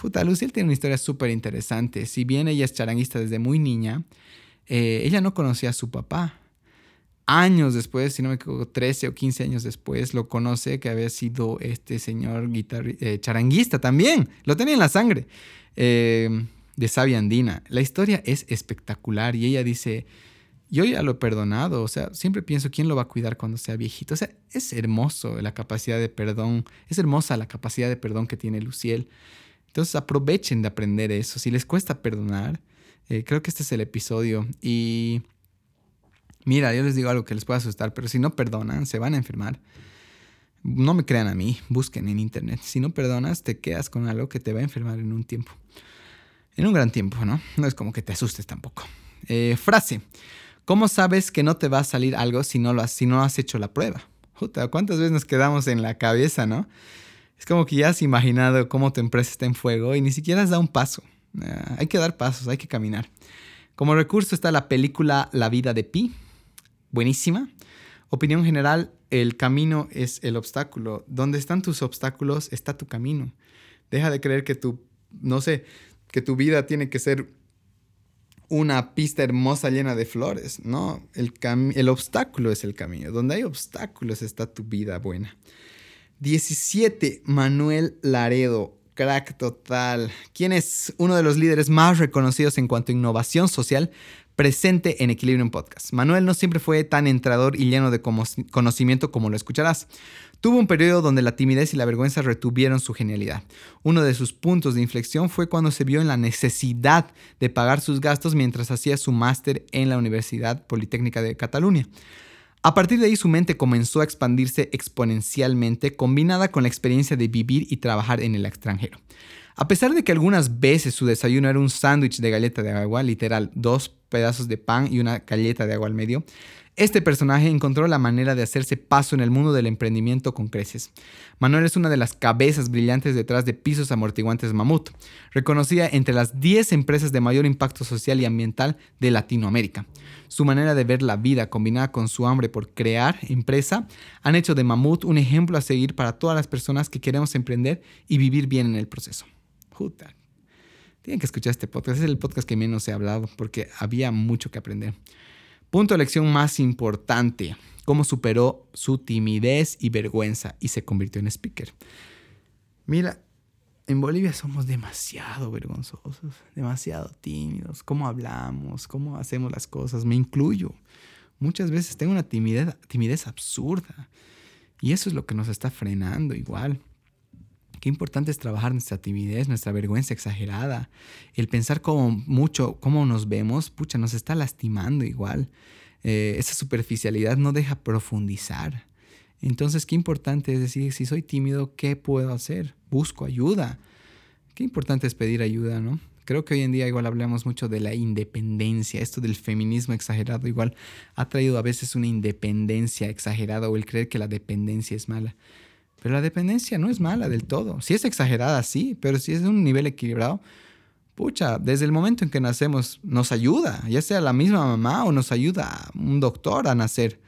A: Puta, Luciel tiene una historia súper interesante. Si bien ella es charanguista desde muy niña, eh, ella no conocía a su papá. Años después, si no me equivoco, 13 o 15 años después, lo conoce que había sido este señor eh, charanguista también. Lo tenía en la sangre. Eh, de Sabia Andina. La historia es espectacular y ella dice, yo ya lo he perdonado, o sea, siempre pienso quién lo va a cuidar cuando sea viejito. O sea, es hermoso la capacidad de perdón, es hermosa la capacidad de perdón que tiene Luciel. Entonces aprovechen de aprender eso. Si les cuesta perdonar, eh, creo que este es el episodio. Y mira, yo les digo algo que les puede asustar, pero si no perdonan, se van a enfermar. No me crean a mí, busquen en internet. Si no perdonas, te quedas con algo que te va a enfermar en un tiempo. En un gran tiempo, ¿no? No es como que te asustes tampoco. Eh, frase. ¿Cómo sabes que no te va a salir algo si no, lo has, hecho la prueba? ¿cuántas veces nos quedamos en la cabeza, no? Es como que ya has imaginado cómo tu empresa está en fuego y ni siquiera has dado un paso. Ah, hay que dar pasos, hay que caminar. Como recurso está la película La vida de Pi, buenísima. Opinión general, el camino es el obstáculo. Donde están tus obstáculos está tu camino. Deja de creer que tu, no sé, que tu vida tiene que ser una pista hermosa llena de flores. No, el, el obstáculo es el camino. Donde hay obstáculos está tu vida buena. 17. Manuel Laredo, crack total. ¿Quién es uno de los líderes más reconocidos en cuanto a innovación social presente en Equilibrium Podcast? Manuel no siempre fue tan entrador y lleno de conocimiento como lo escucharás. Tuvo un periodo donde la timidez y la vergüenza retuvieron su genialidad. Uno de sus puntos de inflexión fue cuando se vio en la necesidad de pagar sus gastos mientras hacía su máster en la Universidad Politécnica de Cataluña. A partir de ahí su mente comenzó a expandirse exponencialmente, combinada con la experiencia de vivir y trabajar en el extranjero. A pesar de que algunas veces su desayuno era un sándwich de galleta de agua, literal, dos pedazos de pan y una galleta de agua al medio, este personaje encontró la manera de hacerse paso en el mundo del emprendimiento con creces. Manuel es una de las cabezas brillantes detrás de Pisos Amortiguantes Mamut, reconocida entre las 10 empresas de mayor impacto social y ambiental de Latinoamérica. Su manera de ver la vida combinada con su hambre por crear empresa han hecho de Mamut un ejemplo a seguir para todas las personas que queremos emprender y vivir bien en el proceso. Puta. Tienen que escuchar este podcast. Es el podcast que menos he hablado porque había mucho que aprender. Punto de lección más importante, cómo superó su timidez y vergüenza y se convirtió en speaker. Mira, en Bolivia somos demasiado vergonzosos, demasiado tímidos, cómo hablamos, cómo hacemos las cosas, me incluyo. Muchas veces tengo una timidez, timidez absurda y eso es lo que nos está frenando igual. Qué importante es trabajar nuestra timidez, nuestra vergüenza exagerada. El pensar como mucho cómo nos vemos, pucha, nos está lastimando igual. Eh, esa superficialidad no deja profundizar. Entonces, qué importante es decir, si soy tímido, ¿qué puedo hacer? Busco ayuda. Qué importante es pedir ayuda, ¿no? Creo que hoy en día igual hablamos mucho de la independencia, esto del feminismo exagerado igual ha traído a veces una independencia exagerada o el creer que la dependencia es mala. Pero la dependencia no es mala del todo. Si es exagerada, sí, pero si es de un nivel equilibrado, pucha, desde el momento en que nacemos nos ayuda, ya sea la misma mamá o nos ayuda un doctor a nacer,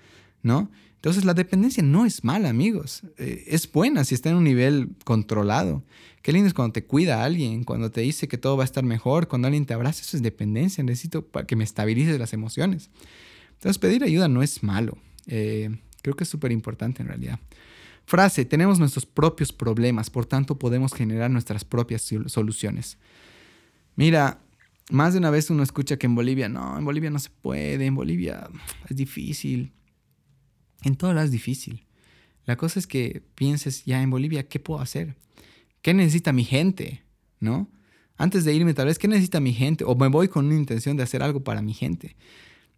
A: ¿no? Entonces la dependencia no es mala, amigos. Eh, es buena si está en un nivel controlado. Qué lindo es cuando te cuida alguien, cuando te dice que todo va a estar mejor, cuando alguien te abraza, eso es dependencia. Necesito para que me estabilice las emociones. Entonces pedir ayuda no es malo. Eh, creo que es súper importante en realidad. Frase, tenemos nuestros propios problemas, por tanto podemos generar nuestras propias soluciones. Mira, más de una vez uno escucha que en Bolivia, no, en Bolivia no se puede, en Bolivia es difícil. En todo lado es difícil. La cosa es que pienses, ya en Bolivia, ¿qué puedo hacer? ¿Qué necesita mi gente? ¿No? Antes de irme, tal vez, ¿qué necesita mi gente? O me voy con una intención de hacer algo para mi gente.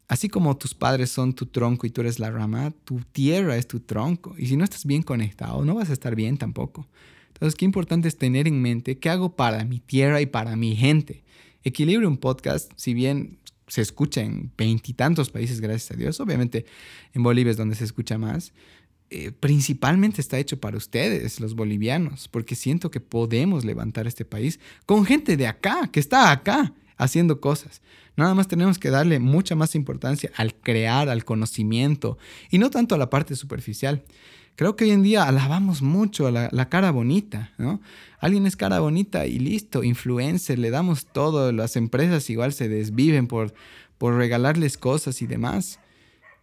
A: Así como tus padres son tu tronco y tú eres la rama, tu tierra es tu tronco. Y si no estás bien conectado, no vas a estar bien tampoco. Entonces, qué importante es tener en mente qué hago para mi tierra y para mi gente. Equilibrio un podcast, si bien se escucha en veintitantos países, gracias a Dios, obviamente en Bolivia es donde se escucha más, eh, principalmente está hecho para ustedes, los bolivianos, porque siento que podemos levantar este país con gente de acá, que está acá haciendo cosas. Nada más tenemos que darle mucha más importancia al crear, al conocimiento y no tanto a la parte superficial. Creo que hoy en día alabamos mucho a la, cara bonita, ¿no? Alguien es cara bonita y listo, influencer, le damos todo, las empresas igual se desviven por, por regalarles cosas y demás.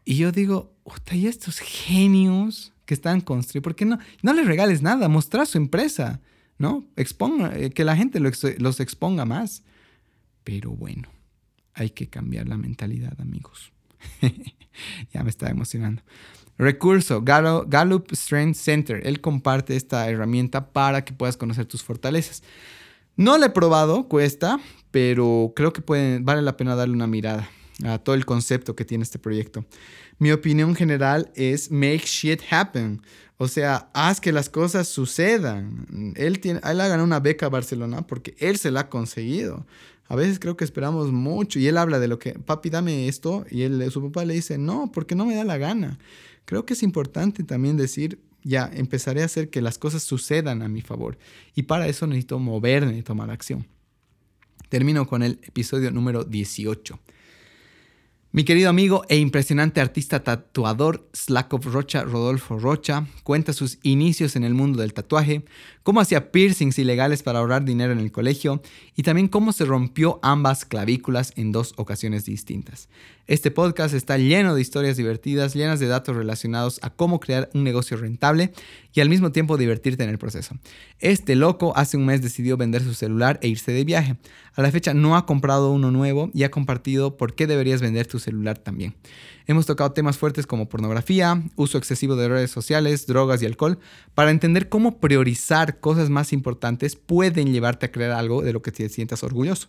A: Y yo digo, ¿y estos genios que están construyendo? ¿Por qué no, no les regales nada? Mostrar su empresa, ¿no? Exponga, eh, que la gente los exponga más. Pero bueno, hay que cambiar la mentalidad, amigos. ya me está emocionando. Recurso, Gallup Strength Center. Él comparte esta herramienta para que puedas conocer tus fortalezas. No la he probado, cuesta, pero creo que vale la pena darle una mirada a todo el concepto que tiene este proyecto. Mi opinión general es make shit happen. O sea, haz que las cosas sucedan. Él, tiene, él ha ganado una beca a Barcelona porque él se la ha conseguido. A veces creo que esperamos mucho y él habla de lo que, papi, dame esto, y él, su papá le dice, no, porque no me da la gana. Creo que es importante también decir, ya, empezaré a hacer que las cosas sucedan a mi favor. Y para eso necesito moverme y tomar acción. Termino con el episodio número 18. Mi querido amigo e impresionante artista tatuador Slakov Rocha, Rodolfo Rocha, cuenta sus inicios en el mundo del tatuaje, cómo hacía piercings ilegales para ahorrar dinero en el colegio y también cómo se rompió ambas clavículas en dos ocasiones distintas. Este podcast está lleno de historias divertidas, llenas de datos relacionados a cómo crear un negocio rentable y al mismo tiempo divertirte en el proceso. Este loco hace un mes decidió vender su celular e irse de viaje. A la fecha no ha comprado uno nuevo y ha compartido por qué deberías vender tu celular también. Hemos tocado temas fuertes como pornografía, uso excesivo de redes sociales, drogas y alcohol, para entender cómo priorizar cosas más importantes pueden llevarte a crear algo de lo que te sientas orgulloso.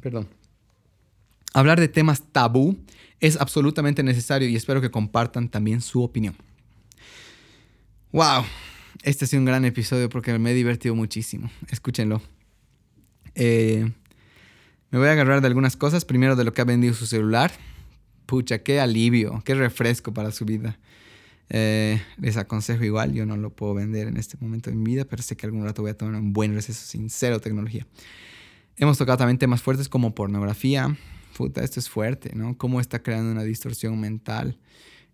A: Perdón. hablar de temas tabú es absolutamente necesario y espero que compartan también su opinión. ¡Wow! Este ha sido un gran episodio porque me he divertido muchísimo. Escúchenlo. Eh, me voy a agarrar de algunas cosas. Primero de lo que ha vendido su celular. Pucha, qué alivio, qué refresco para su vida. Eh, les aconsejo igual, yo no lo puedo vender en este momento de mi vida, pero sé que algún rato voy a tomar un buen receso sin cero tecnología. Hemos tocado también temas fuertes como pornografía. Puta, esto es fuerte, ¿no? Cómo está creando una distorsión mental.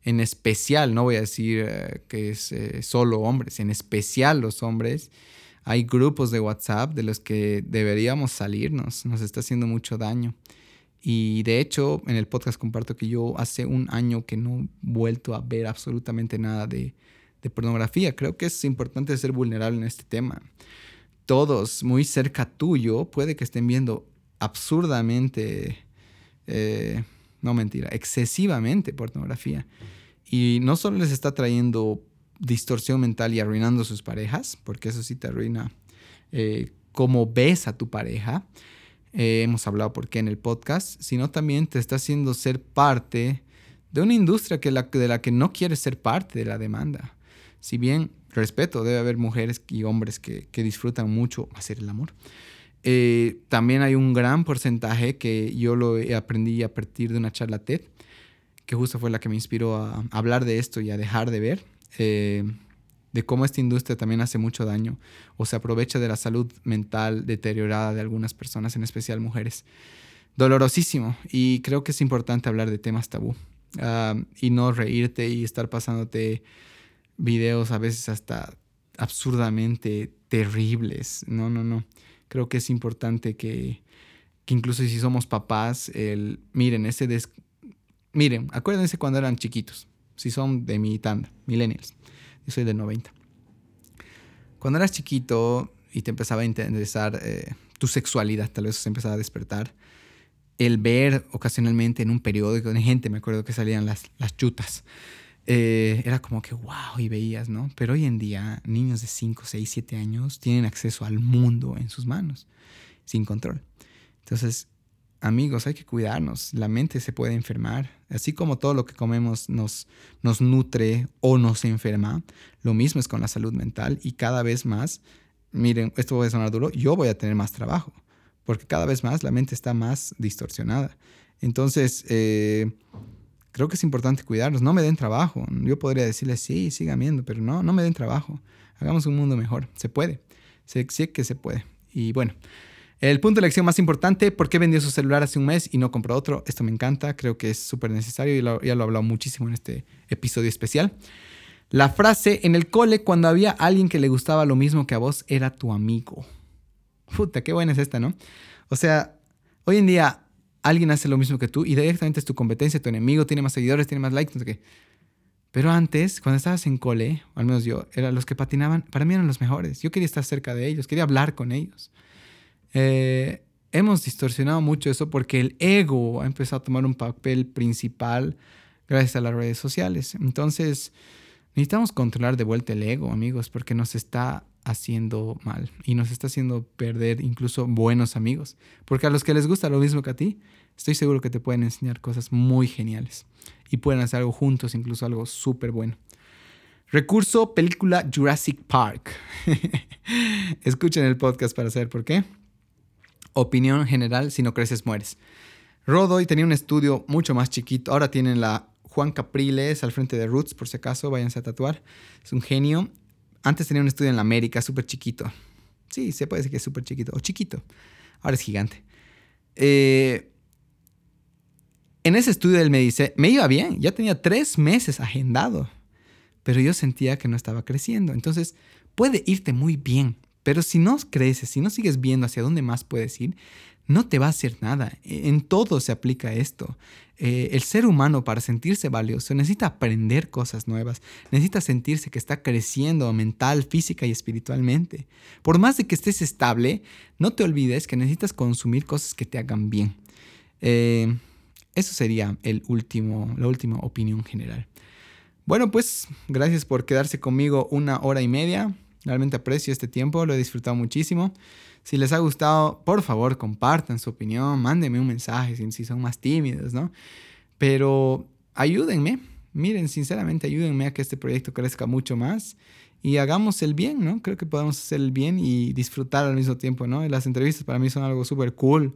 A: En especial, no voy a decir eh, que es eh, solo hombres, en especial los hombres. Hay grupos de WhatsApp de los que deberíamos salirnos, nos está haciendo mucho daño. Y de hecho, en el podcast comparto que yo hace un año que no he vuelto a ver absolutamente nada de, pornografía. Creo que es importante ser vulnerable en este tema. Todos muy cerca tuyo puede que estén viendo absurdamente, eh, no mentira, excesivamente pornografía. Y no solo les está trayendo distorsión mental y arruinando sus parejas, porque eso sí te arruina eh, cómo ves a tu pareja, eh, hemos hablado por qué en el podcast, sino también te está haciendo ser parte de una industria que la, de la que no quieres ser parte de la demanda. Si bien respeto, debe haber mujeres y hombres que, disfrutan mucho hacer el amor. Eh, también hay un gran porcentaje que yo lo aprendí a partir de una charla TED, que justo fue la que me inspiró a hablar de esto y a dejar de ver. Eh, de cómo esta industria también hace mucho daño o se aprovecha de la salud mental deteriorada de algunas personas, en especial mujeres. Dolorosísimo y creo que es importante hablar de temas tabú y no reírte y estar pasándote videos a veces hasta absurdamente terribles. No, no, no. Creo que es importante que, que incluso si somos papás, el, miren, ese miren, acuérdense cuando eran chiquitos, si son de mi tanda, millennials yo soy del 90. Cuando eras chiquito y te empezaba a interesar eh, tu sexualidad, tal vez se empezaba a despertar, el ver ocasionalmente en un periódico de gente, me acuerdo que salían las, las chutas, eh, era como que wow, y veías, ¿no? Pero hoy en día niños de 5, 6, 7 años tienen acceso al mundo en sus manos, sin control. Entonces, amigos, hay que cuidarnos. La mente se puede enfermar. Así como todo lo que comemos nos, nutre o nos enferma, lo mismo es con la salud mental y cada vez más, miren, esto a sonar duro, yo voy a tener más trabajo, porque cada vez más la mente está más distorsionada. Entonces, eh, creo que es importante cuidarnos. No me den trabajo. Yo podría decirles, sí, sigan viendo, pero no, no me den trabajo. Hagamos un mundo mejor. Se puede. Sé, sé que se puede. Y bueno. El punto de lección más importante, ¿por qué vendió su celular hace un mes y no compró otro? Esto me encanta, creo que es súper necesario y ya lo he hablado muchísimo en este episodio especial. La frase, en el cole cuando había alguien que le gustaba lo mismo que a vos, era tu amigo. Puta, qué buena es esta, ¿no? O sea, hoy en día alguien hace lo mismo que tú y directamente es tu competencia, tu enemigo, tiene más seguidores, tiene más likes, no sé qué. Pero antes, cuando estabas en cole, o al menos yo, eran los que patinaban, para mí eran los mejores. Yo quería estar cerca de ellos, quería hablar con ellos. Eh, hemos distorsionado mucho eso porque el ego ha empezado a tomar un papel principal gracias a las redes sociales. Entonces, necesitamos controlar de vuelta el ego, amigos, porque nos está haciendo mal y nos está haciendo perder incluso buenos amigos. Porque a los que les gusta lo mismo que a ti, estoy seguro que te pueden enseñar cosas muy geniales y pueden hacer algo juntos, incluso algo súper bueno. Recurso, película Jurassic Park. Escuchen el podcast para saber por qué opinión general, si no creces mueres. Rodoy tenía un estudio mucho más chiquito, ahora tienen la Juan Capriles al frente de Roots, por si acaso, váyanse a tatuar, es un genio. Antes tenía un estudio en la América, súper chiquito. Sí, se puede decir que es súper chiquito, o chiquito, ahora es gigante. Eh, en ese estudio él me dice, me iba bien, ya tenía tres meses agendado, pero yo sentía que no estaba creciendo. Entonces, puede irte muy bien, pero si no creces, si no sigues viendo hacia dónde más puedes ir, no te va a hacer nada. E, en todo se aplica esto. Eh, el ser humano para sentirse valioso necesita aprender cosas nuevas, necesita sentirse que está creciendo mental, física y espiritualmente. Por más de que estés estable, no te olvides que necesitas consumir cosas que te hagan bien. Eh, eso sería el último, la última opinión general. Bueno, pues gracias por quedarse conmigo una hora y media. Realmente aprecio este tiempo, lo he disfrutado muchísimo. Si les ha gustado, por favor, compartan su opinión, mándenme un mensaje si, son más tímidos, ¿no? Pero ayúdenme, miren, sinceramente, ayúdenme a que este proyecto crezca mucho más y hagamos el bien, ¿no? Creo que podemos hacer el bien y disfrutar al mismo tiempo, ¿no? Las entrevistas para mí son algo súper cool,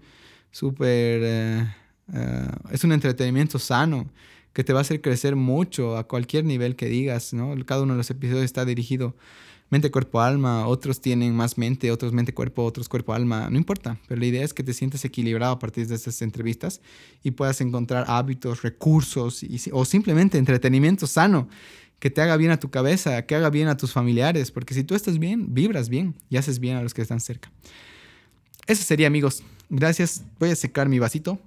A: súper... Eh, eh, es un entretenimiento sano que te va a hacer crecer mucho a cualquier nivel que digas, ¿no? Cada uno de los episodios está dirigido mente, cuerpo, alma, otros tienen más mente, otros mente, cuerpo, otros cuerpo, alma, no importa, pero la idea es que te sientas equilibrado a partir de estas entrevistas y puedas encontrar hábitos, recursos o simplemente entretenimiento sano que te haga bien a tu cabeza, que haga bien a tus familiares, porque si tú estás bien, vibras bien y haces bien a los que están cerca. Eso sería, amigos. Gracias. Voy a secar mi vasito.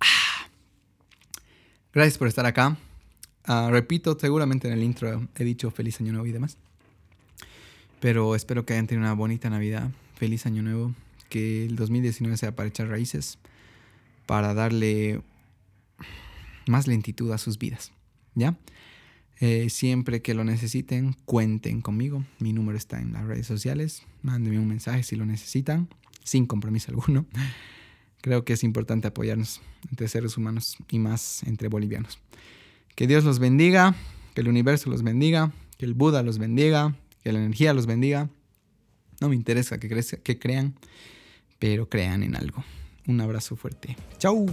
A: Ah. Gracias por estar acá. Ah, repito, seguramente en el intro he dicho feliz año nuevo y demás. Pero espero que hayan tenido una bonita Navidad. Feliz año nuevo. Que el 2019 sea para echar raíces. Para darle más lentitud a sus vidas. ¿Ya? Eh, siempre que lo necesiten, cuenten conmigo. Mi número está en las redes sociales. Mándenme un mensaje si lo necesitan, sin compromiso alguno. Creo que es importante apoyarnos entre seres humanos y más entre bolivianos. Que Dios los bendiga, que el universo los bendiga, que el Buda los bendiga, que la energía los bendiga. No me interesa que, crean, pero crean en algo. Un abrazo fuerte. Chau.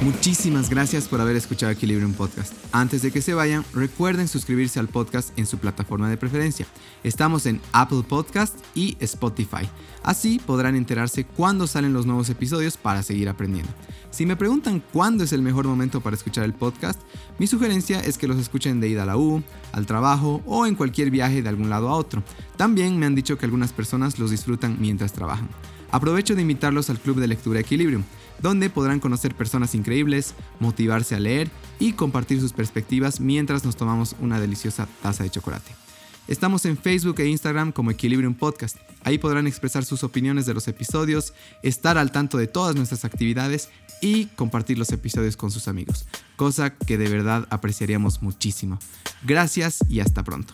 A: Muchísimas gracias por haber escuchado Equilibrium Podcast. Antes de que se vayan, recuerden suscribirse al podcast en su plataforma de preferencia. Estamos en Apple Podcast y Spotify. Así podrán enterarse cuándo salen los nuevos episodios para seguir aprendiendo. Si me preguntan cuándo es el mejor momento para escuchar el podcast, mi sugerencia es que los escuchen de ida a la U, al trabajo o en cualquier viaje de algún lado a otro. También me han dicho que algunas personas los disfrutan mientras trabajan. Aprovecho de invitarlos al Club de Lectura Equilibrium donde podrán conocer personas increíbles, motivarse a leer y compartir sus perspectivas mientras nos tomamos una deliciosa taza de chocolate. Estamos en Facebook e Instagram como Equilibrium Podcast. Ahí podrán expresar sus opiniones de los episodios, estar al tanto de todas nuestras actividades y compartir los episodios con sus amigos, cosa que de verdad apreciaríamos muchísimo. Gracias y hasta pronto.